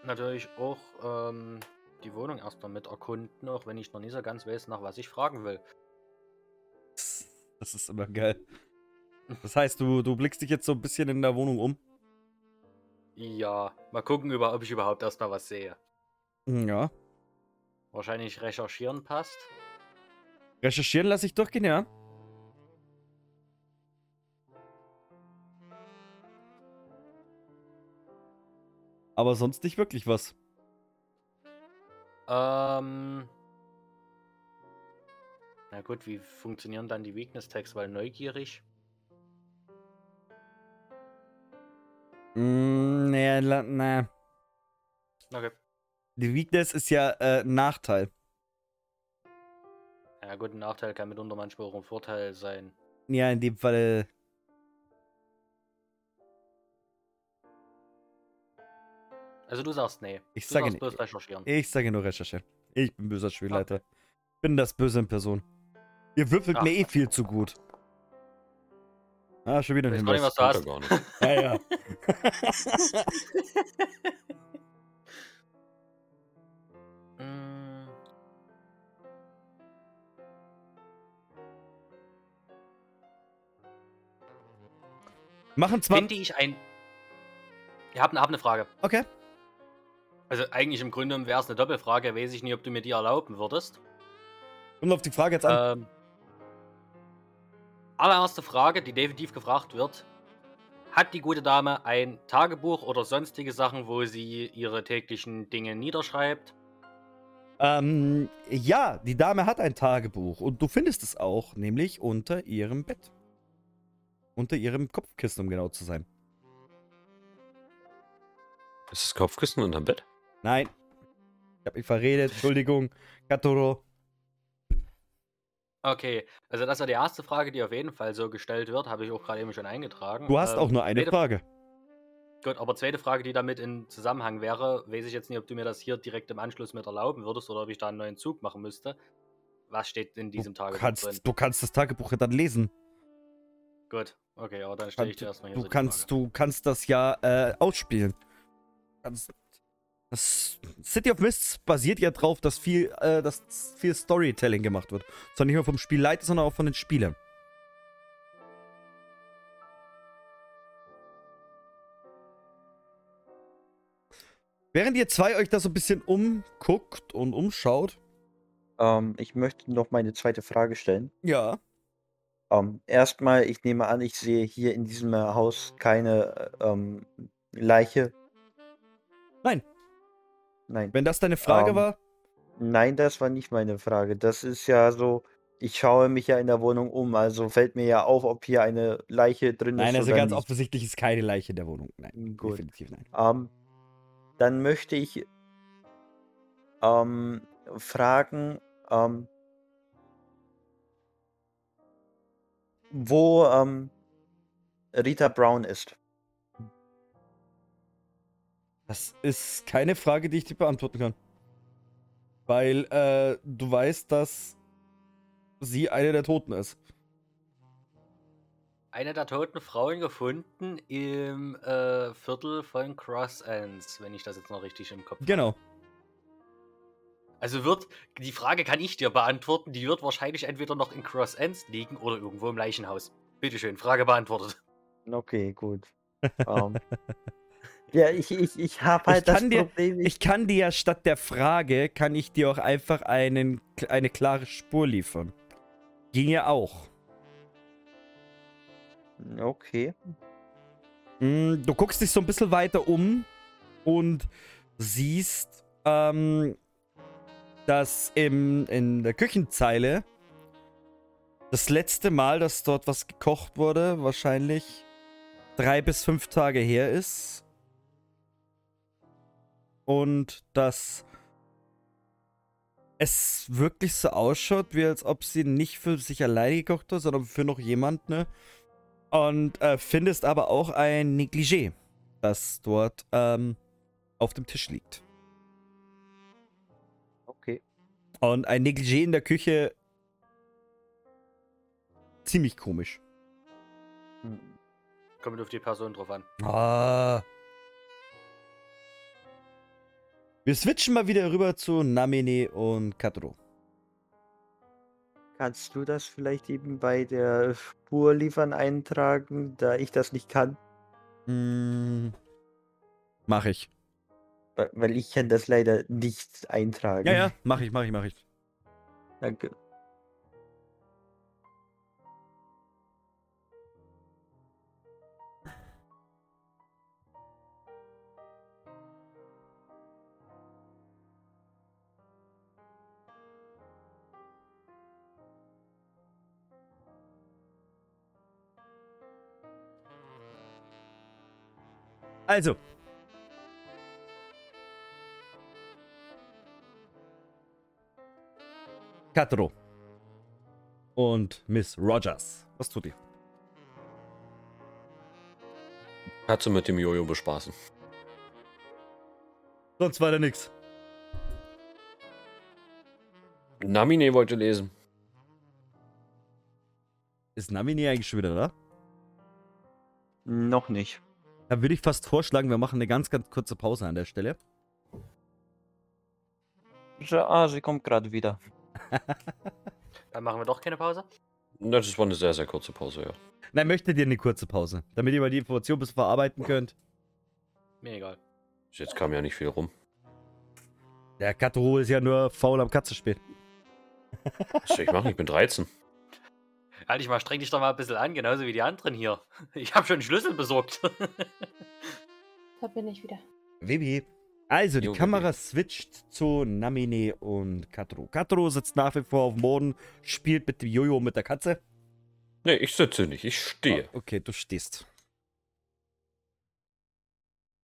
natürlich auch ähm, die Wohnung erstmal mit erkunden, auch wenn ich noch nicht so ganz weiß, nach was ich fragen will. Das ist immer geil. Das heißt, du, du blickst dich jetzt so ein bisschen in der Wohnung um? Ja, mal gucken, ob ich überhaupt erstmal was sehe. Ja. Wahrscheinlich recherchieren passt. Recherchieren lasse ich durchgehen, ja. Aber sonst nicht wirklich was. Ähm. Na gut, wie funktionieren dann die Weakness-Tags? Weil neugierig. Mm, nee, nee. Okay. Die Weakness ist ja äh, ein Nachteil. Ja gut, ein Nachteil kann mitunter manchmal auch ein Vorteil sein. Ja, in dem Fall. Also du sagst nee. Ich du sage sagst nee. bloß recherchieren. Ich sage nur recherchieren. Ich bin böser Spielleiter. Bin das Böse in Person. Ihr würfelt Ach. mir eh viel zu gut. Ah, schon wieder ein Weiß gar nicht, Hinweis. was du hast. nicht. Ja, ja. (laughs) Machen zwar. Finde ich ein. Ich habe hab eine Frage. Okay. Also eigentlich im Grunde wäre es eine Doppelfrage. Weiß ich nicht, ob du mir die erlauben würdest. Kommt auf die Frage jetzt an. Ähm, allererste Frage, die definitiv gefragt wird. Hat die gute Dame ein Tagebuch oder sonstige Sachen, wo sie ihre täglichen Dinge niederschreibt? Ähm, ja, die Dame hat ein Tagebuch und du findest es auch, nämlich unter ihrem Bett. Unter ihrem Kopfkissen, um genau zu sein. Ist das Kopfkissen unterm Bett? Nein. Ich hab mich verredet, Entschuldigung. Katoro. Okay, also das war die erste Frage, die auf jeden Fall so gestellt wird, habe ich auch gerade eben schon eingetragen. Du hast Ähm, auch nur eine Frage. Gut, aber zweite Frage, die damit in Zusammenhang wäre, weiß ich jetzt nicht, ob du mir das hier direkt im Anschluss mit erlauben würdest oder ob ich da einen neuen Zug machen müsste. Was steht in diesem Du Tagebuch kannst, drin? du kannst das Tagebuch ja dann lesen. Gut, okay, aber dann stelle ich dir erstmal hier Du so kannst, Frage. du kannst das ja äh, ausspielen. Kannst, das City of Mists basiert ja drauf, dass viel, äh, dass viel Storytelling gemacht wird. Zwar nicht nur vom Spielleiter, sondern auch von den Spielern. Während ihr zwei euch da so ein bisschen umguckt und umschaut. Ähm, ich möchte noch meine zweite Frage stellen. Ja. Ähm, erstmal, ich nehme an, ich sehe hier in diesem äh, Haus keine äh, ähm, Leiche. Nein. Nein. Wenn das deine Frage Ähm, war, Nein, das war nicht meine Frage. Das ist ja so, ich schaue mich ja in der Wohnung um, also fällt mir ja auf, ob hier eine Leiche drin nein, ist also oder ganz nicht. offensichtlich ist keine Leiche in der Wohnung. Nein, Gut. definitiv nein. Ähm, dann möchte ich ähm, fragen, wo Rita Brown ist. Das ist keine Frage, die ich dir beantworten kann. Weil äh, du weißt, dass sie eine der Toten ist. Eine der toten Frauen gefunden im äh, Viertel von Cross Ends, wenn ich das jetzt noch richtig im Kopf habe. Genau. Also wird, die Frage kann ich dir beantworten, die wird wahrscheinlich entweder noch in Cross Ends liegen oder irgendwo im Leichenhaus. Bitteschön, Frage beantwortet. Okay, gut. (laughs) ähm, ja, ich, ich, ich habe halt Ich das dir- Problem. Ich kann dir ja statt der Frage, kann ich dir auch einfach einen, eine klare Spur liefern. Ging ja auch. okay. Mm, Du guckst dich so ein bisschen weiter um und siehst, ähm, dass im, in der Küchenzeile das letzte Mal, dass dort was gekocht wurde, wahrscheinlich drei bis fünf Tage her ist und dass es wirklich so ausschaut, wie als ob sie nicht für sich alleine gekocht hat, sondern für noch jemand, Ne? Und äh, findest aber auch ein Negligé, das dort ähm, auf dem Tisch liegt. Okay. Und ein Negligé in der Küche. Ziemlich komisch. Hm. Kommt auf die Person drauf an. Ah. Wir switchen mal wieder rüber zu Namine und Katro. Kannst du das vielleicht eben bei der Spur liefern eintragen, da ich das nicht kann? Hm, mach ich. Weil- Weil ich kann das leider nicht eintragen. Ja, ja, mach ich, mach ich, mach ich. Danke. Also. Katro. Und Miss Rogers. Was tut ihr? Katze mit dem Jojo bespaßen. Sonst weiter nix. Namine wollte lesen. Ist Namine eigentlich schon wieder da? Noch nicht. Da würde ich fast vorschlagen, wir machen eine ganz, ganz kurze Pause an der Stelle. Ja, ah, sie kommt gerade wieder. (laughs) Dann machen wir doch keine Pause. Das war eine sehr, sehr kurze Pause, ja. Nein, möchtet ihr eine kurze Pause? Damit ihr mal die Information bis verarbeiten könnt. Mir egal. Bis Jetzt kam ja nicht viel rum. Der Katro ist ja nur faul am Katzenspiel. Was soll ich machen? Ich bin 13. Halt dich mal, streng dich doch mal ein bisschen an, genauso wie die anderen hier. (laughs) Ich habe schon einen Schlüssel besorgt. (laughs) Da bin ich wieder. Vivi. Also, die Jo, Kamera switcht zu Namine und Katro. Katro sitzt nach wie vor auf dem Boden, spielt mit dem Jojo mit der Katze. Nee, ich sitze nicht, ich stehe. Ah, okay, du stehst.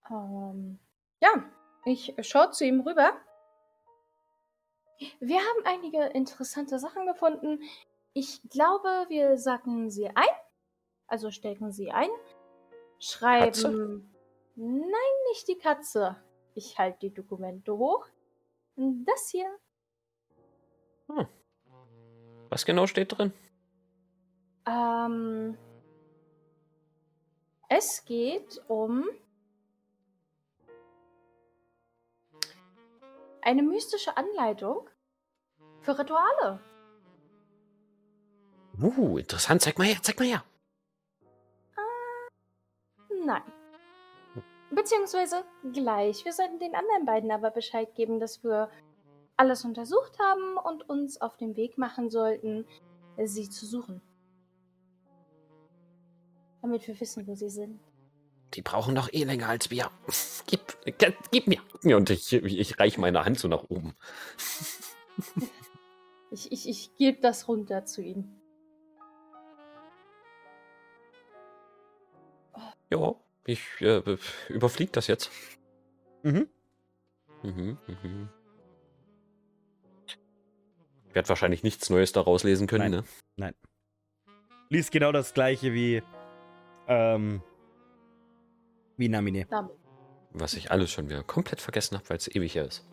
Ähm, ja, ich schaue zu ihm rüber. Wir haben einige interessante Sachen gefunden. Ich glaube, wir sacken sie ein. Also stecken sie ein. Schreiben. Katze? Nein, nicht die Katze. Ich halte die Dokumente hoch. Das hier. Was genau steht drin? Ähm, es geht um eine mystische Anleitung für Rituale. Uh, interessant. Zeig mal her, zeig mal her. Nein. Beziehungsweise gleich. Wir sollten den anderen beiden aber Bescheid geben, dass wir alles untersucht haben und uns auf den Weg machen sollten, sie zu suchen. Damit wir wissen, wo sie sind. Die brauchen noch eh länger als wir. Gib mir. Gib mir. Und ich, ich reiche meine Hand so nach oben. (laughs) Ich, ich, ich gebe das runter zu ihnen. Ja, ich äh, überfliege das jetzt. Mhm. Mhm, mhm. Ich werde wahrscheinlich nichts Neues daraus lesen können, Nein. ne? Liest genau das gleiche wie, ähm, wie Namine. Was ich alles schon wieder komplett vergessen habe, weil es ewig her ist.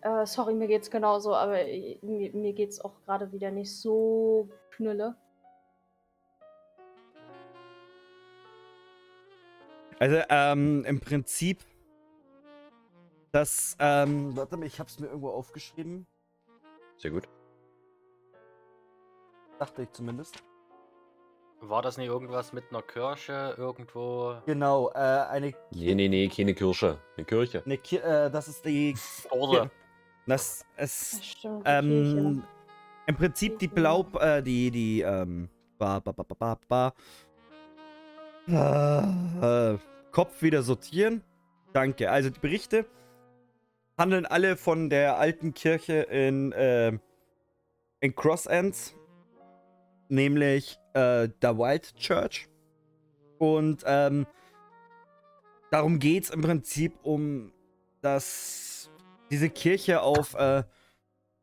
Ja. Äh, sorry, mir geht's genauso, aber mir, mir geht's auch gerade wieder nicht so knülle. Also, ähm, im Prinzip, das, ähm, warte mal, ich hab's mir irgendwo aufgeschrieben. Sehr gut. Dachte ich zumindest. War das nicht irgendwas mit einer Kirche irgendwo? Genau, äh, eine, Nee, nee, nee, keine Kirche. Eine Kirche. eine Ki äh, das ist die, Oder? das, Das stimmt. ähm, im Prinzip die Blau, äh, die, die, ähm, ba, ba, ba, ba, ba, ba. Äh, Kopf wieder sortieren. Danke. Also die Berichte handeln alle von der alten Kirche in, äh, in Cross Ends, nämlich äh, der Wild Church. Und ähm, darum geht es im Prinzip um, dass diese Kirche auf äh,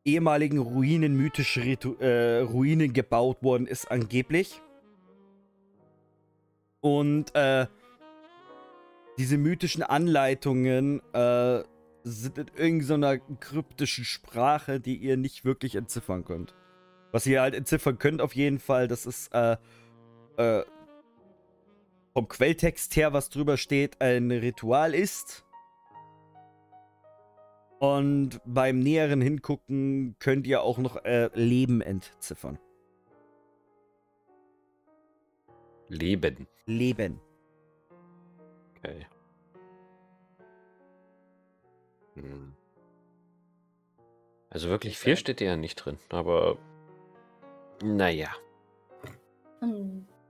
ehemaligen Ruinen, mythische Ritu äh, Ruinen gebaut worden ist, angeblich. Und äh, diese mythischen Anleitungen äh, sind in irgendeiner kryptischen Sprache, die ihr nicht wirklich entziffern könnt. Was ihr halt entziffern könnt auf jeden Fall, das ist äh, äh, vom Quelltext her, was drüber steht, ein Ritual ist. Und beim näheren Hingucken könnt ihr auch noch äh, Leben entziffern. Leben. Leben. Okay. Hm. Also wirklich viel steht ja nicht drin, aber naja.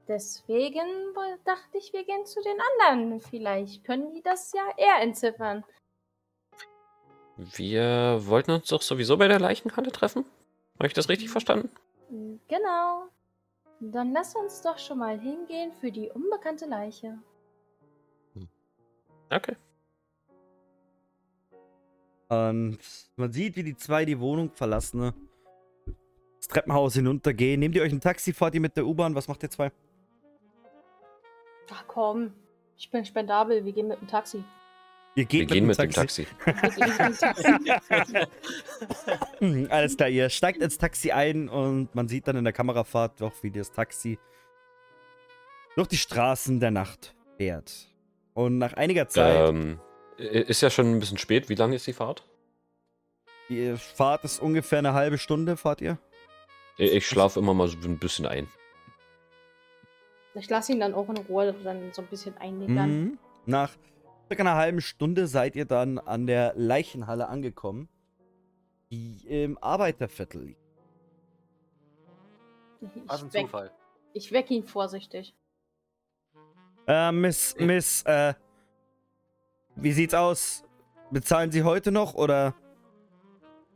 Deswegen woll- dachte ich, wir gehen zu den anderen. Vielleicht können die das ja eher entziffern. Wir wollten uns doch sowieso bei der Leichenhalle treffen. Habe ich das richtig verstanden? Genau. Dann lass uns doch schon mal hingehen für die unbekannte Leiche. Okay. Und man sieht, wie die zwei die Wohnung verlassen. ne? Das Treppenhaus hinuntergehen. Nehmt ihr euch ein Taxi, fahrt ihr mit der U-Bahn? Was macht ihr zwei? Ach komm, ich bin spendabel, wir gehen mit dem Taxi. Ihr geht Wir gehen mit dem Taxi. Wir gehen mit dem Taxi. (laughs) Alles klar, ihr steigt ins Taxi ein und man sieht dann in der Kamerafahrt doch, wie das Taxi durch die Straßen der Nacht fährt. Und nach einiger Zeit, Ähm, ist ja schon ein bisschen spät. Wie lange ist die Fahrt? ihr fahrt es ungefähr eine halbe Stunde, fahrt ihr? Ich schlafe immer mal so ein bisschen ein. Ich lasse ihn dann auch in Ruhe dann so ein bisschen einnickern. Mhm. Nach circa einer halben Stunde seid ihr dann an der Leichenhalle angekommen, die im Arbeiterviertel liegt. Was ein Zufall. ich weck ihn vorsichtig. Äh, Miss, Miss, äh, wie sieht's aus? Bezahlen Sie heute noch oder?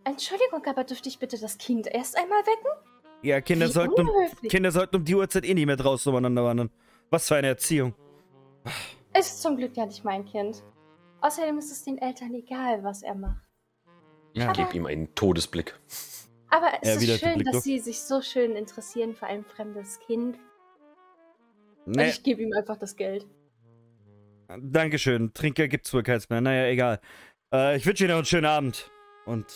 Entschuldigung, aber dürfte ich bitte das Kind erst einmal wecken? Ja, Kinder Wie sollten, um, unhöflich. Kinder sollten um die Uhrzeit eh nicht mehr draußen umeinander wandern. Was für eine Erziehung. Ist zum Glück ja nicht mein Kind. Außerdem ist es den Eltern egal, was er macht. Ich Aber- gebe ihm einen Todesblick. Aber es Erwidert ist schön, dass sie sich so schön interessieren für ein fremdes Kind. Und Nee, ich gebe ihm einfach das Geld. Dankeschön. Trinker gibt's wohl keins mehr. Naja, egal. Äh, ich wünsche Ihnen noch einen schönen Abend. Und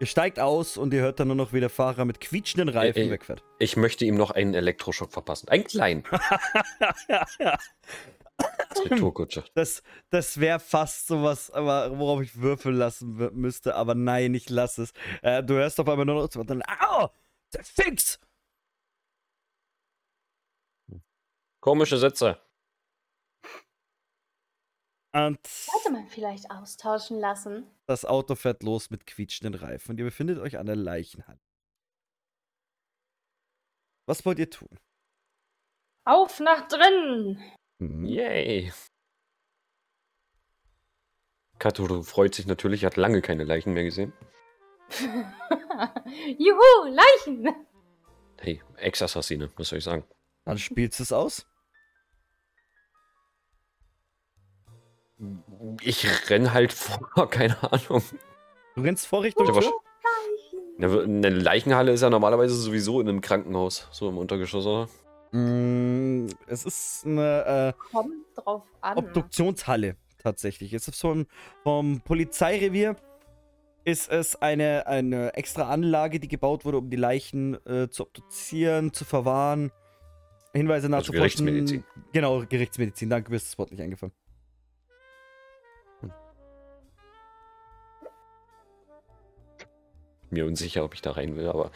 ihr steigt aus und ihr hört dann nur noch, wie der Fahrer mit quietschenden Reifen Äh, äh. wegfährt. Ich möchte ihm noch einen Elektroschock verpassen. Einen kleinen. (laughs) Retourkutsche. Das, das wäre fast sowas, aber worauf ich würfeln lassen müsste. Aber nein, ich lasse es. Äh, du hörst auf einmal nur noch Au! Der Fix! Komische Sätze. Und Sollte man vielleicht austauschen lassen. das Auto fährt los mit quietschenden Reifen. Und ihr befindet euch an der Leichenhalle. Was wollt ihr tun? Auf nach drinnen! Mhm. Yay. Katuru freut sich natürlich, hat lange keine Leichen mehr gesehen. (laughs) Juhu, Leichen! Hey, Ex-Assassine, was soll ich sagen? Dann spielst du es aus. Ich renn halt vor, (laughs) keine Ahnung. Du rennst vor Richtung Tür. Eine Leichenhalle ist ja normalerweise sowieso in einem Krankenhaus, so im Untergeschoss, oder? Mm, es ist eine Kommt drauf äh, an. Obduktionshalle tatsächlich. Es ist vom, vom Polizeirevier. Ist es eine, eine extra Anlage, die gebaut wurde, um die Leichen äh, zu obduzieren, zu verwahren, Hinweise Also nachzuforschen. Gerichtsmedizin. Genau, Gerichtsmedizin. Danke, mir ist das Wort nicht eingefallen. Mir unsicher, ob ich da rein will, aber.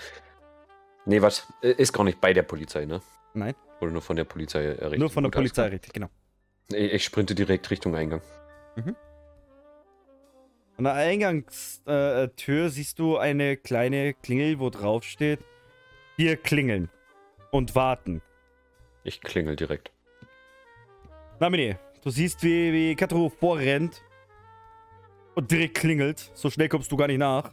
Nee, was? Äh, Ist gar nicht bei der Polizei, ne? Nein, Oder nur von der Polizei errichtet? nur von der Gut, Polizei, klar. richtig, genau. Ich, ich sprinte direkt Richtung Eingang. An der Eingangstür äh, siehst du eine kleine Klingel, wo drauf steht: Hier klingeln und warten. Ich klingel direkt. Namine, du siehst, wie, wie Katro vorrennt und direkt klingelt. So schnell kommst du gar nicht nach.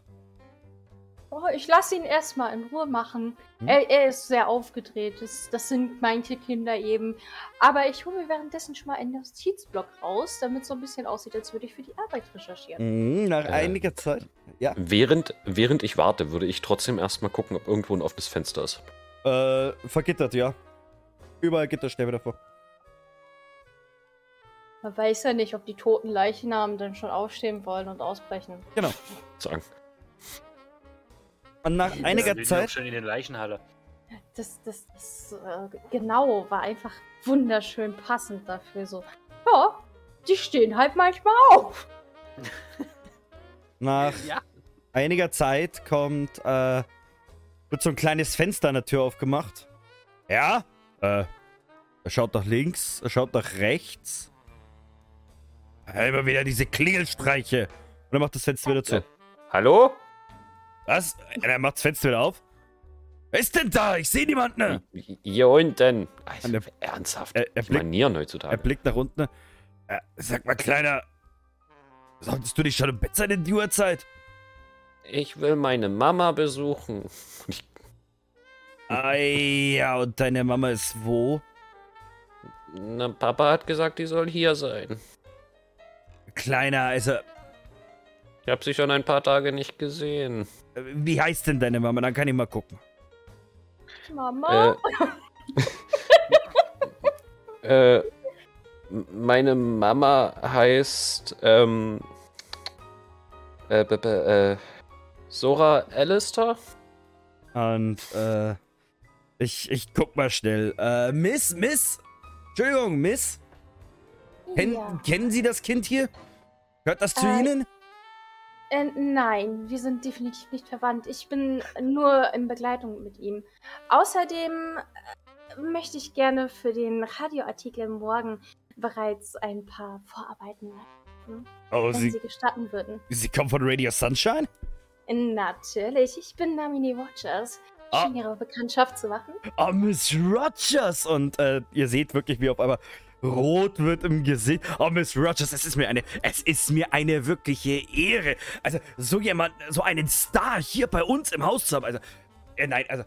Oh, ich lasse ihn erstmal in Ruhe machen. Hm? Er, er ist sehr aufgedreht. Das, das sind manche Kinder eben. Aber ich hole mir währenddessen schon mal einen Notizblock raus, damit es so ein bisschen aussieht, als würde ich für die Arbeit recherchieren. Mhm, nach Äh. einiger Zeit. Ja. Während, während ich warte, würde ich trotzdem erstmal gucken, ob irgendwo ein offenes Fenster ist. Äh, vergittert, ja. Überall Gitterstäbe davor. Man weiß ja nicht, ob die toten Leichnamen dann schon aufstehen wollen und ausbrechen. Genau. Sagen. Und nach einiger Wir sind Zeit. schon in den Leichenhalle. Das, das, das äh, genau war einfach wunderschön passend dafür. So, ja, die stehen halt manchmal auf. (laughs) Nach Ja. einiger Zeit kommt, äh, wird so ein kleines Fenster an der Tür aufgemacht. Ja? Äh, er schaut nach links, er schaut nach rechts. Ja, immer wieder diese Klingelstreiche. Und er macht das Fenster wieder zu. Hallo? Was? Er macht das Fenster wieder auf. Wer ist denn da? Ich sehe niemanden. Hier unten. Also, der- ernsthaft. Er- er blickt- Manieren Er heutzutage. blickt nach unten. Äh, sag mal, Kleiner. Solltest du nicht schon im Bett sein in die Uhrzeit? Ich will meine Mama besuchen. Ah ja, und deine Mama ist wo? na, Papa hat gesagt, die soll hier sein. Kleiner, also, Ich habe sie schon ein paar Tage nicht gesehen. äh, wie heißt denn deine Mama? Dann kann ich mal gucken. Mama? Äh, (laughs) äh, meine Mama heißt, ähm, äh, äh, Sora Alistair? Und, äh, ich, ich guck mal schnell. Äh, Miss, Miss? Entschuldigung, Miss? Ken, ja. Kennen Sie das Kind hier? Gehört das zu Äh, Ihnen? Äh, nein, wir sind definitiv nicht verwandt. Ich bin nur in Begleitung mit ihm. Außerdem äh, möchte ich gerne für den Radioartikel morgen bereits ein paar Vorarbeiten leisten, Oh, wenn Sie, Sie, gestatten würden. Sie kommen von Radio Sunshine? Natürlich, ich bin Namini Watchers. Ah. Schön, Ihre Bekanntschaft zu machen. Oh, Miss Rogers! Und äh, ihr seht wirklich, wie auf einmal rot wird im Gesicht. Oh, Miss Rogers, es ist mir eine, es ist mir eine wirkliche Ehre. Also, so jemand, so einen Star hier bei uns im Haus zu haben. Also, äh, nein, also,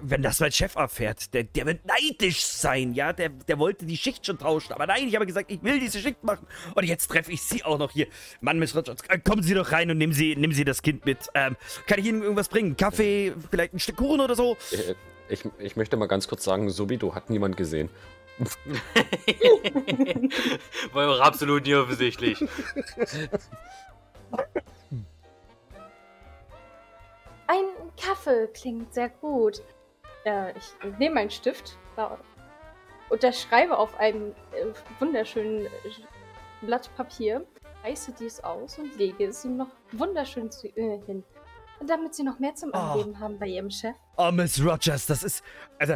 wenn das mein Chef erfährt, der, der wird neidisch sein, ja? Der, der wollte die Schicht schon tauschen. Aber nein, ich habe gesagt, ich will diese Schicht machen. Und jetzt treffe ich Sie auch noch hier. Mann, Miss Rogers, äh, kommen Sie doch rein und nehmen Sie, nehmen Sie das Kind mit. Ähm, kann ich Ihnen irgendwas bringen? Kaffee, vielleicht ein Stück Kuchen oder so? Äh, Ich, ich möchte mal ganz kurz sagen, Subito hat niemand gesehen. (laughs) War auch absolut nie offensichtlich. Ein Kaffee klingt sehr gut. Äh, ich nehme einen Stift unterschreibe auf einem äh, wunderschönen äh, Blatt Papier, reiße dies aus und lege es ihm noch wunderschön zu, äh, hin. Damit sie noch mehr zum Oh. Angeben haben bei ihrem Chef. Oh, Miss Rogers, das ist. Also,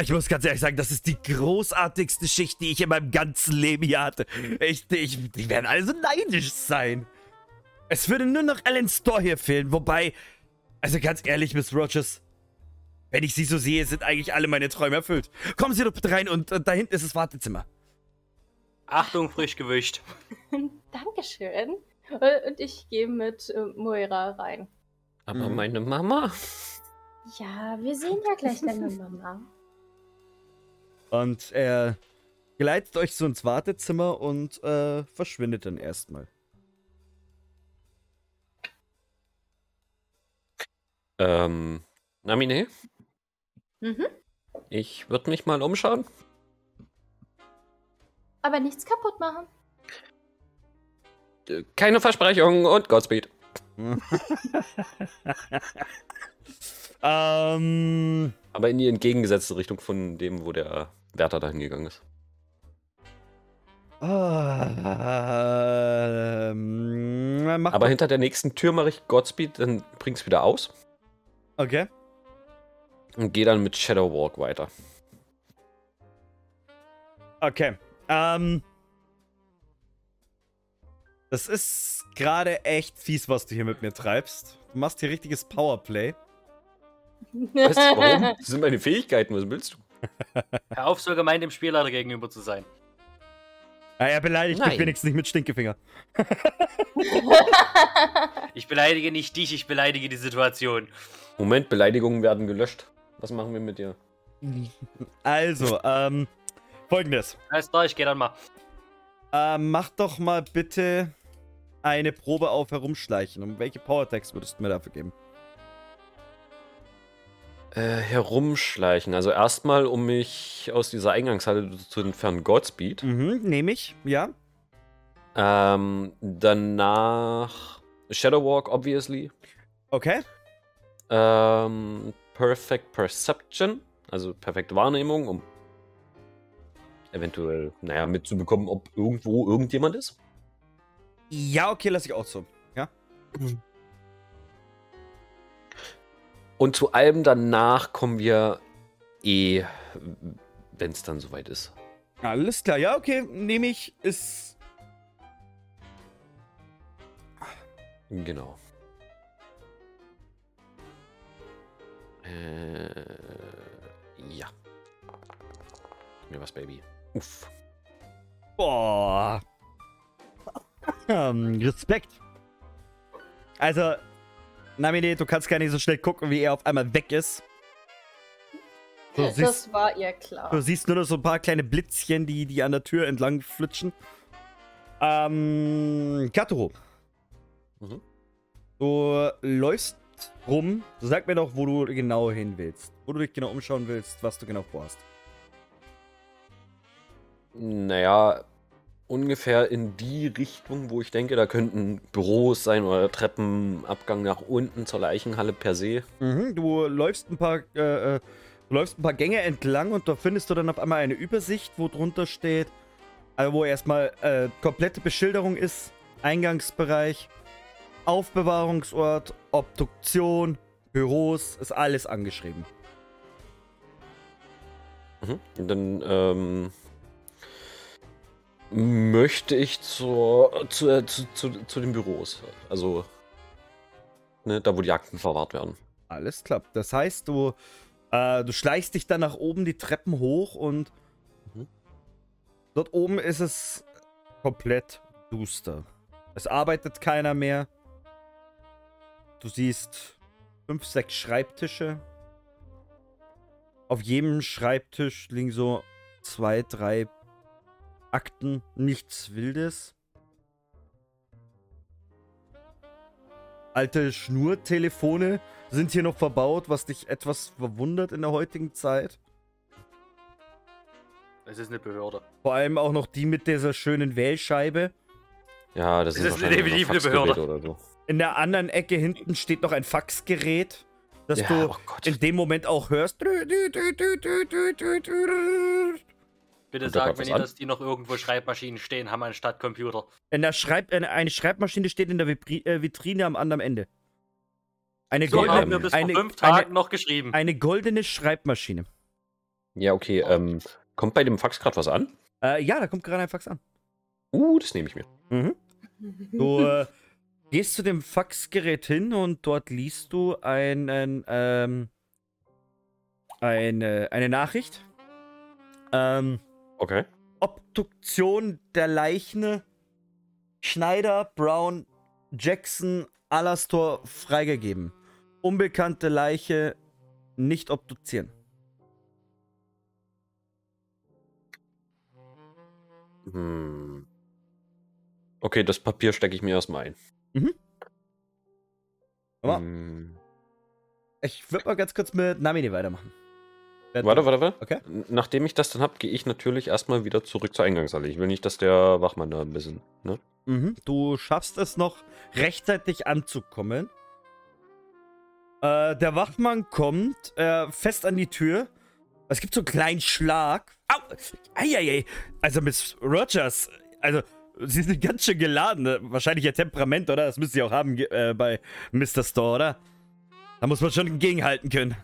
ich muss ganz ehrlich sagen, das ist die großartigste Schicht, die ich in meinem ganzen Leben hier hatte. Ich, ich, die werden alle so neidisch sein. Es würde nur noch Alan Store hier fehlen, wobei. Also ganz ehrlich, Miss Rogers. Wenn ich sie so sehe, sind eigentlich alle meine Träume erfüllt. Kommen Sie doch bitte rein und äh, da hinten ist das Wartezimmer. Achtung, frisch gewischt. (laughs) Dankeschön. Äh, Und ich gehe mit äh, Moira rein. Aber Mhm. meine Mama? Ja, wir sehen ja gleich deine Mama. Und er geleitet euch so ins Wartezimmer und äh, verschwindet dann erstmal. Ähm, Namine, Mhm. ich würde mich mal umschauen. Aber nichts kaputt machen. Äh, Keine Versprechungen und Godspeed. (laughs) ähm. Aber in die entgegengesetzte Richtung von dem, wo der Wärter dahin gegangen ist. Ah, ähm, Aber hinter der nächsten Tür mache ich Godspeed, dann bring's wieder aus Okay. und gehe dann mit Shadow Walk weiter. Okay. Ähm. Das ist gerade echt fies, was du hier mit mir treibst. Du machst hier richtiges Powerplay. Weißt du warum? Das sind meine Fähigkeiten, was willst du? Hör auf, so gemein dem Spielleiter gegenüber zu sein. Ah, er beleidigt mich Nein. wenigstens nicht mit Stinkefinger. (laughs) Ich beleidige nicht dich, ich beleidige die Situation. Moment, Beleidigungen werden gelöscht. Was machen wir mit dir? Also, ähm, folgendes. Alles klar, ich geh dann mal. Ähm, mach doch mal bitte eine Probe auf Herumschleichen. Und welche Power-Tags würdest du mir dafür geben? Äh, herumschleichen. Also erstmal, um mich aus dieser Eingangshalle zu entfernen, Godspeed. Mhm, nehme ich, ja. Ähm, danach Shadow Walk, obviously. Okay. Ähm, Perfect Perception, also perfekte Wahrnehmung, um eventuell, naja, mitzubekommen, ob irgendwo irgendjemand ist. Ja, okay, lasse ich auch so. Ja. (clears throat) Und zu allem danach kommen wir eh, wenn es dann soweit ist. Alles klar, ja, okay, nehme ich. Ist. Genau. Äh, ja. Gib mir was, Baby. Uff. Boah. (laughs) Ähm, Respekt. Also, Namine, du kannst gar nicht so schnell gucken, wie er auf einmal weg ist. Du siehst, Das war ihr klar. du siehst nur noch so ein paar kleine Blitzchen, die, die an der Tür entlang flitschen. Ähm, Katoro. Mhm. Du läufst rum. Sag mir doch, wo du genau hin willst. Wo du dich genau umschauen willst, was du genau vorhast. Naja, ungefähr in die Richtung, wo ich denke, da könnten Büros sein oder Treppenabgang nach unten zur Leichenhalle per se. Mhm, du läufst ein paar, äh, äh, läufst ein paar Gänge entlang und da findest du dann auf einmal eine Übersicht, wo drunter steht, also wo erstmal äh, komplette Beschilderung ist, Eingangsbereich, Aufbewahrungsort, Obduktion, Büros, ist alles angeschrieben. Mhm. Und dann ähm, möchte ich zur, zu, äh, zu, zu, zu den Büros. Also, ne, da wo die Akten verwahrt werden. Alles klappt. Das heißt, du, äh, du schleichst dich dann nach oben die Treppen hoch und Mhm. dort oben ist es komplett duster. Es arbeitet keiner mehr. Du siehst fünf, sechs Schreibtische. Auf jedem Schreibtisch liegen so zwei, drei Akten, nichts Wildes. Alte Schnurtelefone sind hier noch verbaut, was dich etwas verwundert in der heutigen Zeit. Es ist eine Behörde. Vor allem auch noch die mit dieser schönen Wählscheibe. Ja, das Es ist, ist definitiv eine Behörde. Oder so. In der anderen Ecke hinten steht noch ein Faxgerät, das Ja, du oh in dem Moment auch hörst. Bitte sag mir nicht, an? dass die noch irgendwo Schreibmaschinen stehen haben anstatt Computer. In der Schreib eine Schreibmaschine steht in der Vibri äh, Vitrine am anderen Ende. Eine, So haben wir goldene, bis vor eine, fünf Tagen eine, noch geschrieben. eine goldene Schreibmaschine. Ja, okay. Ähm, kommt bei dem Fax gerade was an? Äh, ja, da kommt gerade ein Fax an. Uh, das nehme ich mir. Mhm. Du (laughs) äh, gehst zu dem Faxgerät hin und dort liest du einen, ähm, eine, eine Nachricht. Ähm, Okay. Obduktion der Leichen Schneider, Brown, Jackson, Alastor freigegeben. Unbekannte Leiche nicht obduzieren. Hm. Okay, das Papier stecke ich mir erstmal ein. Aber Hm. ich würde mal ganz kurz mit Namine weitermachen. Warte, warte, warte. Okay. Nachdem ich das dann habe, gehe ich natürlich erstmal wieder zurück zur Eingangshalle. Ich will nicht, dass der Wachmann da ein bisschen, ne? Mhm. Du schaffst es noch rechtzeitig anzukommen. Äh, der Wachmann kommt äh, fest an die Tür. Es gibt so einen kleinen Schlag. Au! Eieiei! Also Miss Rogers, also sie sind ganz schön geladen. ne? Wahrscheinlich ihr Temperament, oder? Das müsst ihr auch haben äh, bei Mr. Store, oder? Da muss man schon gegenhalten können.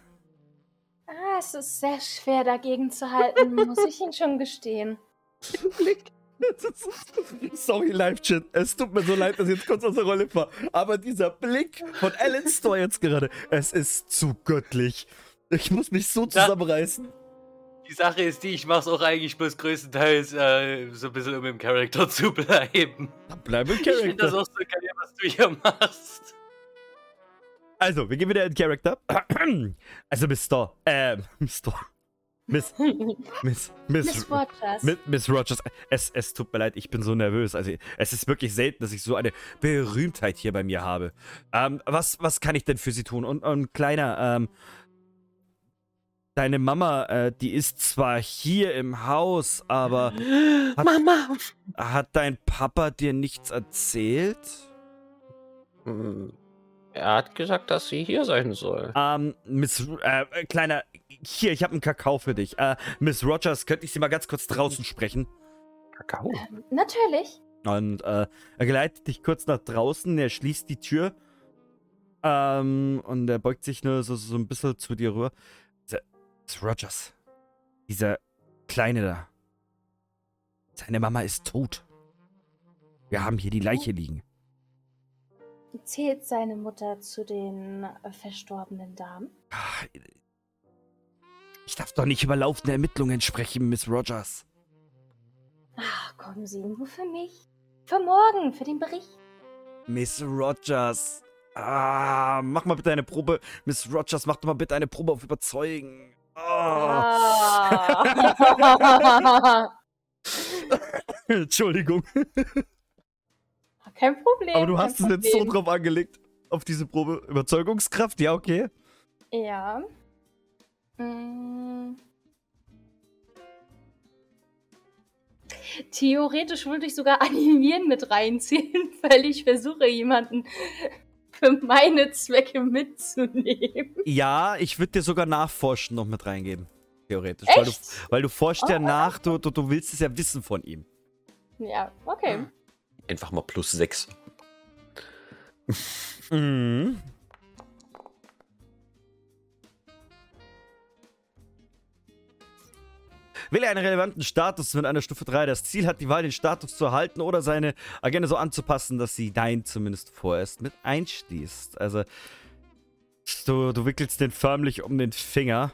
Es ist sehr schwer dagegen zu halten, muss ich Ihnen schon gestehen. Blick. Sorry, Live-Chat. Es tut mir so leid, dass ich jetzt kurz aus der Rolle war. Aber dieser Blick von Alan Store jetzt gerade, es ist zu göttlich. Ich muss mich so zusammenreißen. Die Sache ist die, ich mach's auch eigentlich bloß größtenteils äh, so ein bisschen, um im Charakter (laughs) zu bleiben. Bleib im Ich finde das Charakter. auch so geil, was du hier machst. Also, wir gehen wieder in Charakter. (clears throat) Also, Miss Store. Ähm, (laughs) Miss Store. Miss. (laughs) Miss. Miss. Miss Rogers. Miss, Miss Rogers, es, es tut mir leid, ich bin so nervös. Also, es ist wirklich selten, dass ich so eine Berühmtheit hier bei mir habe. Ähm, was, was kann ich denn für Sie tun? Und, und kleiner, ähm, deine Mama, äh, die ist zwar hier im Haus, aber (gasps) Hat- Mama! hat dein Papa dir nichts erzählt? Hm, Er hat gesagt, dass sie hier sein soll. Ähm, Miss, äh, äh, kleiner, hier, ich habe einen Kakao für dich. Äh, Miss Rogers, könnte ich Sie mal ganz kurz draußen sprechen? Kakao. Natürlich. Und äh, er geleitet dich kurz nach draußen, er schließt die Tür. Ähm, und er beugt sich nur so, so ein bisschen zu dir rüber. Miss Rogers, dieser Kleine da. Seine Mama ist tot. Wir haben hier die Leiche liegen. Zählt seine Mutter zu den äh, verstorbenen Damen? Ah, Ich darf doch nicht über laufende Ermittlungen sprechen, Miss Rogers. Ach, kommen Sie, nur für mich. Für morgen, für den Bericht. Miss Rogers. Ah, mach mal bitte eine Probe. Miss Rogers, mach doch mal bitte eine Probe auf Überzeugen. Ah. Ah. (laughs) Entschuldigung. (laughs) Kein Problem. Aber du hast es jetzt so drauf angelegt. Auf diese Probe. Überzeugungskraft, ja, okay. Ja. Mm. Theoretisch würde ich sogar (laughs) animieren mit reinziehen, (laughs) weil ich versuche, jemanden für meine Zwecke mitzunehmen. Ja, ich würde dir sogar Nachforschen noch mit reingeben. Theoretisch. Weil du, Echt? weil du forschst ja Oh, nach, du, du, du willst es ja wissen von ihm. Ja, okay. Einfach mal plus 6. Mhm. Wähle einen relevanten Status mit einer Stufe 3. Das Ziel hat die Wahl, den Status zu erhalten oder seine Agenda so anzupassen, dass sie dein zumindest vorerst mit einschließt. Also, du, du wickelst den förmlich um den Finger.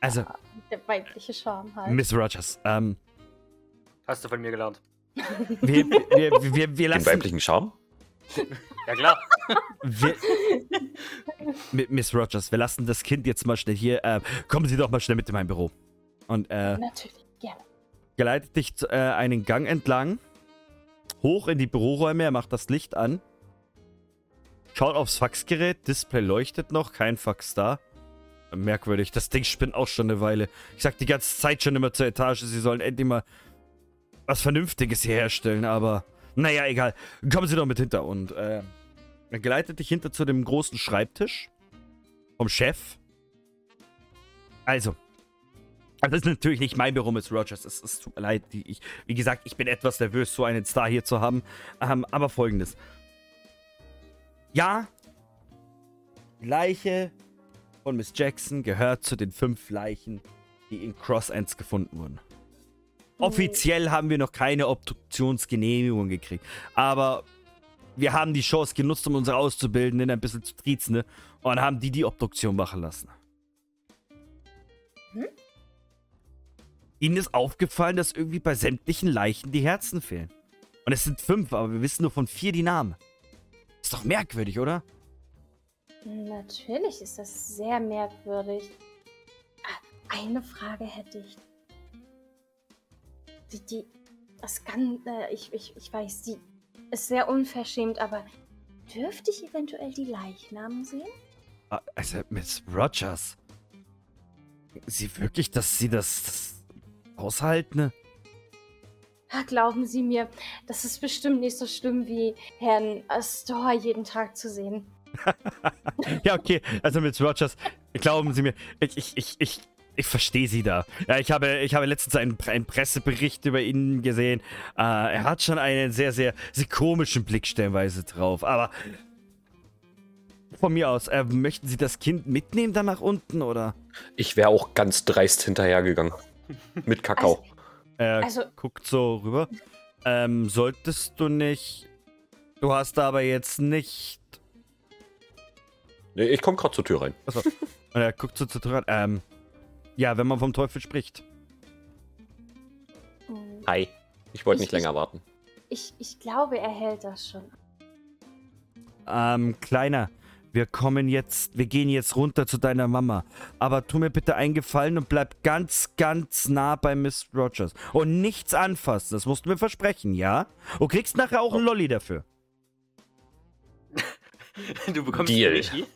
Also, Der weibliche Charme halt. Miss Rogers, ähm, Hast du von mir gelernt. Wir, wir, wir, wir, wir Den lassen... weiblichen Charme? (laughs) Ja klar. Wir, Mi- Miss Rogers, wir lassen das Kind jetzt mal schnell hier. Äh, kommen Sie doch mal schnell mit in mein Büro. Und äh, Natürlich, gerne. geleitet dich äh, einen Gang entlang, hoch in die Büroräume, er macht das Licht an, schaut aufs Faxgerät, Display leuchtet noch, kein Fax da. Merkwürdig, das Ding spinnt auch schon eine Weile. Ich sag die ganze Zeit schon immer zur Etage, sie sollen endlich mal was Vernünftiges hier herstellen, aber naja, egal. Kommen Sie doch mit hinter und äh, er geleitet dich hinter zu dem großen Schreibtisch vom Chef. Also, das ist natürlich nicht mein Büro, Miss Rogers. Es, es tut mir leid. Ich, wie gesagt, ich bin etwas nervös, so einen Star hier zu haben. Ähm, aber folgendes. Ja, die Leiche von Miss Jackson gehört zu den fünf Leichen, die in Cross Ends gefunden wurden. Offiziell haben wir noch keine Obduktionsgenehmigung gekriegt. Aber wir haben die Chance genutzt, um unsere Auszubildenden ein bisschen zu triezen, ne? Und haben die die Obduktion machen lassen. Ihnen ist aufgefallen, dass irgendwie bei sämtlichen Leichen die Herzen fehlen. Und es sind fünf, aber wir wissen nur von vier die Namen. Ist doch merkwürdig, oder? Natürlich ist das sehr merkwürdig. Ah, Eine Frage hätte ich. Die, die, das kann, äh, ich, ich, ich weiß, die ist sehr unverschämt, aber dürfte ich eventuell die Leichnamen sehen? Ah, Also, Miss Rogers. Sie wirklich, dass Sie das, das aushalten? ne? Glauben Sie mir, das ist bestimmt nicht so schlimm wie Herrn Astor jeden Tag zu sehen. (laughs) Ja, okay. Also, Miss Rogers, glauben Sie mir, ich, ich, ich, ich, ich verstehe Sie da. Ja, ich habe, ich habe letztens einen, einen Pressebericht über ihn gesehen. Äh, er hat schon einen sehr, sehr, sehr komischen Blick stellenweise drauf. Aber von mir aus, äh, möchten Sie das Kind mitnehmen dann nach unten oder? Ich wäre auch ganz dreist hinterhergegangen. Mit Kakao. Er Also- guckt so rüber. Ähm, solltest du nicht. Du hast aber jetzt nicht. nee, ich komme gerade zur Tür rein. Und er guckt so zu dran. Ähm, ja, wenn man vom Teufel spricht. Hm, Hi. Ich wollte Ich- nicht länger warten. Ich, ich glaube, er hält das schon. Ähm, Kleiner, wir kommen jetzt, wir gehen jetzt runter zu deiner Mama. Aber tu mir bitte einen Gefallen und bleib ganz, ganz nah bei Miss Rogers. Und nichts anfassen, das musst du mir versprechen, ja? Und kriegst nachher auch einen Lolli dafür. (laughs) Du bekommst Deal. Michi.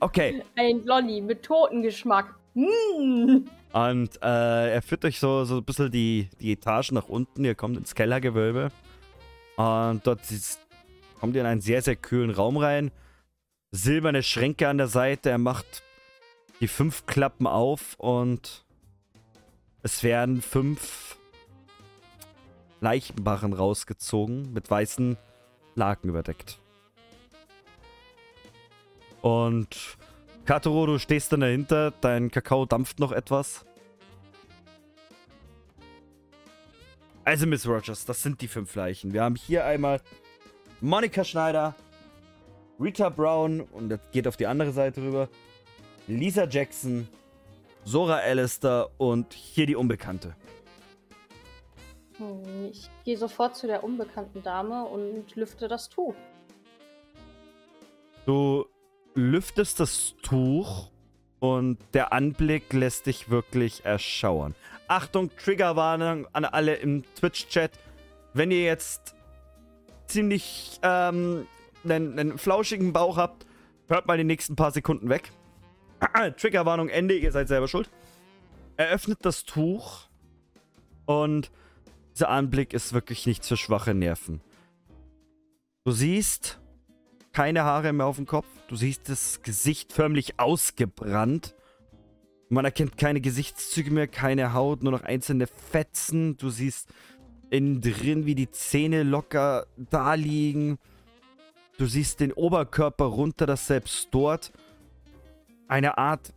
Okay. Ein Lolli mit Totengeschmack. Mm. Und äh, er führt euch so, so ein bisschen die, die Etage nach unten. Ihr kommt ins Kellergewölbe. Und dort ist, kommt ihr in einen sehr, sehr kühlen Raum rein. Silberne Schränke an der Seite. Er macht die fünf Klappen auf und es werden fünf Leichenbarren rausgezogen, mit weißen Laken überdeckt. Und Katoro, du stehst dann dahinter, dein Kakao dampft noch etwas. Also, Miss Rogers, das sind die fünf Leichen. Wir haben hier einmal Monika Schneider, Rita Brown, und das geht auf die andere Seite rüber, Lisa Jackson, Sora Alistair und hier die Unbekannte. Hm, Ich gehe sofort zu der unbekannten Dame und lüfte das Tuch. Du lüftest das Tuch und der Anblick lässt dich wirklich erschauern. Achtung, Triggerwarnung an alle im Twitch-Chat. Wenn ihr jetzt ziemlich ähm, einen, einen flauschigen Bauch habt, hört mal die nächsten paar Sekunden weg. (clears throat) Triggerwarnung Ende, ihr seid selber schuld. Eröffnet das Tuch und dieser Anblick ist wirklich nichts für schwache Nerven. Du siehst keine Haare mehr auf dem Kopf. Du siehst das Gesicht förmlich ausgebrannt. Man erkennt keine Gesichtszüge mehr, keine Haut, nur noch einzelne Fetzen. Du siehst innen drin, wie die Zähne locker da liegen. Du siehst den Oberkörper runter, dass selbst dort eine Art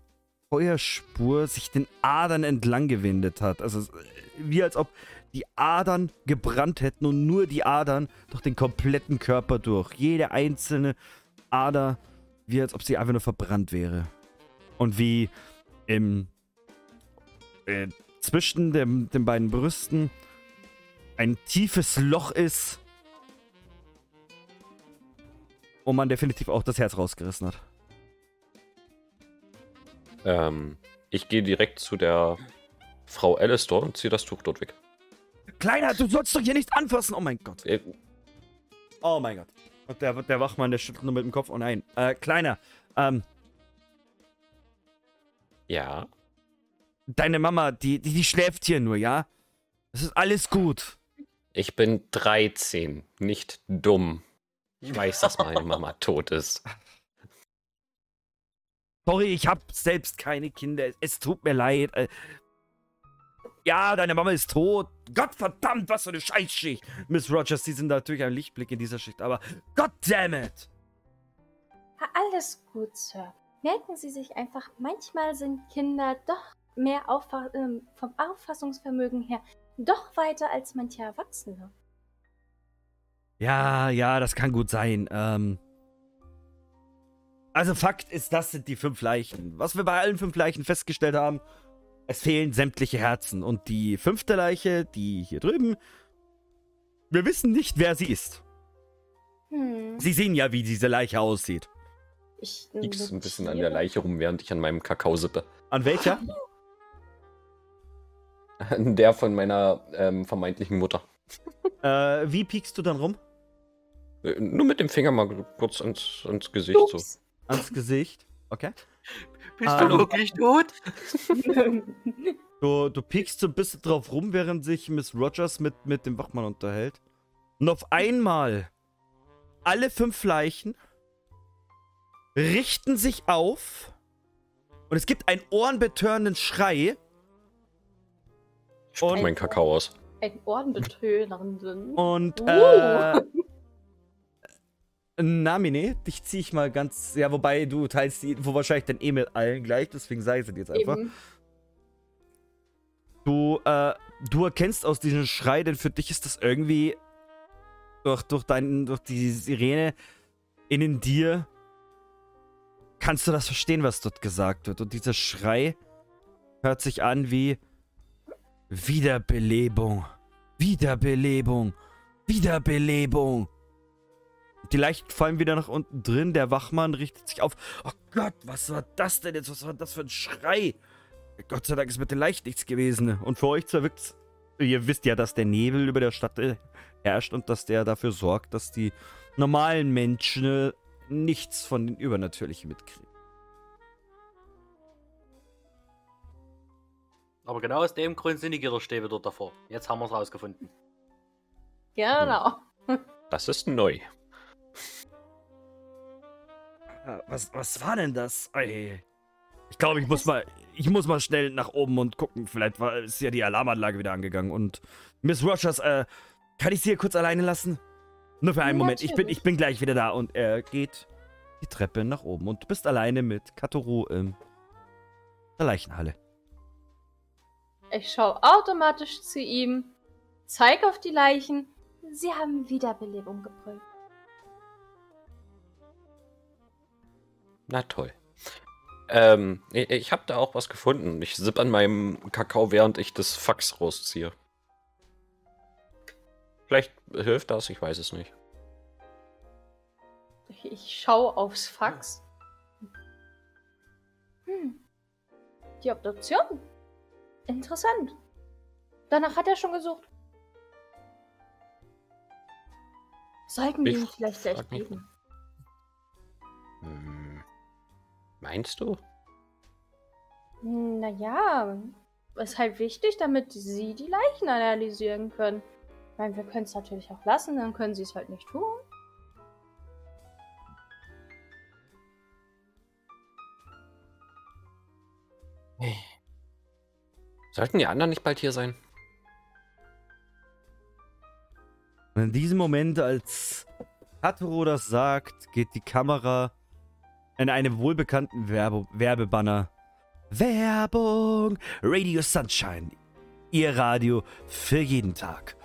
Feuerspur sich den Adern entlang gewindet hat. Also wie als ob die Adern gebrannt hätten und nur die Adern durch den kompletten Körper durch. Jede einzelne Ader, wie als ob sie einfach nur verbrannt wäre. Und wie im äh, zwischen dem, den beiden Brüsten ein tiefes Loch ist, wo man definitiv auch das Herz rausgerissen hat. Ähm, ich gehe direkt zu der Frau Alistair und ziehe das Tuch dort weg. Kleiner, du sollst doch hier nichts anfassen. Oh mein Gott. Äh, Oh mein Gott. Und der, der Wachmann, der schüttelt nur mit dem Kopf. Oh nein. Äh, Kleiner, ähm, ja. deine Mama, die, die, die schläft hier nur, ja? Es ist alles gut. Ich bin 13, nicht dumm. Ich weiß, dass meine Mama tot ist. Sorry, ich hab selbst keine Kinder. Es tut mir leid. Äh, ja, deine Mama ist tot. Gott verdammt, was für eine Scheißschicht. Miss Rogers, Sie sind natürlich ein Lichtblick in dieser Schicht, aber God damn it. Ah, Alles gut, Sir. Merken Sie sich einfach, manchmal sind Kinder doch mehr Auffa ähm, vom Auffassungsvermögen her doch weiter als manche Erwachsene. Ja, ja, das kann gut sein. Ähm. Also Fakt ist, das sind die fünf Leichen. Was wir bei allen fünf Leichen festgestellt haben, es fehlen sämtliche Herzen. Und die fünfte Leiche, die hier drüben, wir wissen nicht, wer sie ist. Hm. Sie sehen ja, wie diese Leiche aussieht. Ich Liegst ein bisschen an der Leiche rum, während ich an meinem Kakao sippe. An welcher? An der von meiner ähm, vermeintlichen Mutter. äh, wie piekst du dann rum? Äh, Nur mit dem Finger mal kurz ans, ans Gesicht so. Ups. Ans Gesicht. Okay. Bist Ähm. du wirklich tot? (laughs) Du, du piekst so ein bisschen drauf rum, während sich Miss Rogers mit, mit dem Wachmann unterhält. Und auf einmal alle fünf Leichen richten sich auf und es gibt einen ohrenbetörenden Schrei Und- meinen Kakao aus. Ein Ohrenbetönernden. und Uh. äh, Namine, dich zieh ich mal ganz, ja, wobei du teilst die Info wahrscheinlich dann eh mit allen gleich, deswegen sage ich es dir jetzt einfach. Eben. Du, äh, du erkennst aus diesem Schrei, denn für dich ist das irgendwie durch, durch, dein, durch die Sirene innen dir kannst du das verstehen, was dort gesagt wird. Und dieser Schrei hört sich an wie Wiederbelebung, Wiederbelebung, Wiederbelebung. Die Leichen fallen wieder nach unten drin. Der Wachmann richtet sich auf. Oh Gott, was war das denn jetzt? Was war das für ein Schrei? Gott sei Dank ist mit den Leichen nichts gewesen. Und für euch zwar wirkt Ihr wisst ja, dass der Nebel über der Stadt äh, herrscht und dass der dafür sorgt, dass die normalen Menschen äh, nichts von den Übernatürlichen mitkriegen. Aber genau aus dem Grund sind die Gitterstäbe dort davor. Jetzt haben wir es rausgefunden. Genau. Das ist neu. Ah, Was, was war denn das? Ei. Ich glaube, ich muss mal, ich muss mal schnell nach oben und gucken. Vielleicht war, ist ja die Alarmanlage wieder angegangen. Und Miss Rogers, äh, kann ich Sie hier kurz alleine lassen? Nur für einen Moment. Ich bin, ich bin gleich wieder da. Und er geht die Treppe nach oben. Und du bist alleine mit Katoru in der Leichenhalle. Ich schaue automatisch zu ihm, zeig auf die Leichen. Sie haben Wiederbelebung gebrüllt. Na toll. Ähm, ich, ich habe da auch was gefunden. Ich sipp an meinem Kakao, während ich das Fax rausziehe. Vielleicht hilft das, ich weiß es nicht. Ich, schaue aufs Fax. Hm. Die Obduktion. Interessant. Danach hat er schon gesucht. Sollten wir ihm vielleicht gleich geben. Hm, meinst du? Naja, ist halt wichtig, damit Sie die Leichen analysieren können. Ich meine, wir können es natürlich auch lassen, dann können Sie es halt nicht tun. Sollten die anderen nicht bald hier sein? Und in diesem Moment, als Katoru das sagt, geht die Kamera in einem wohlbekannten Werbe Werbebanner. Werbung! Radio Sunshine. Ihr Radio für jeden Tag.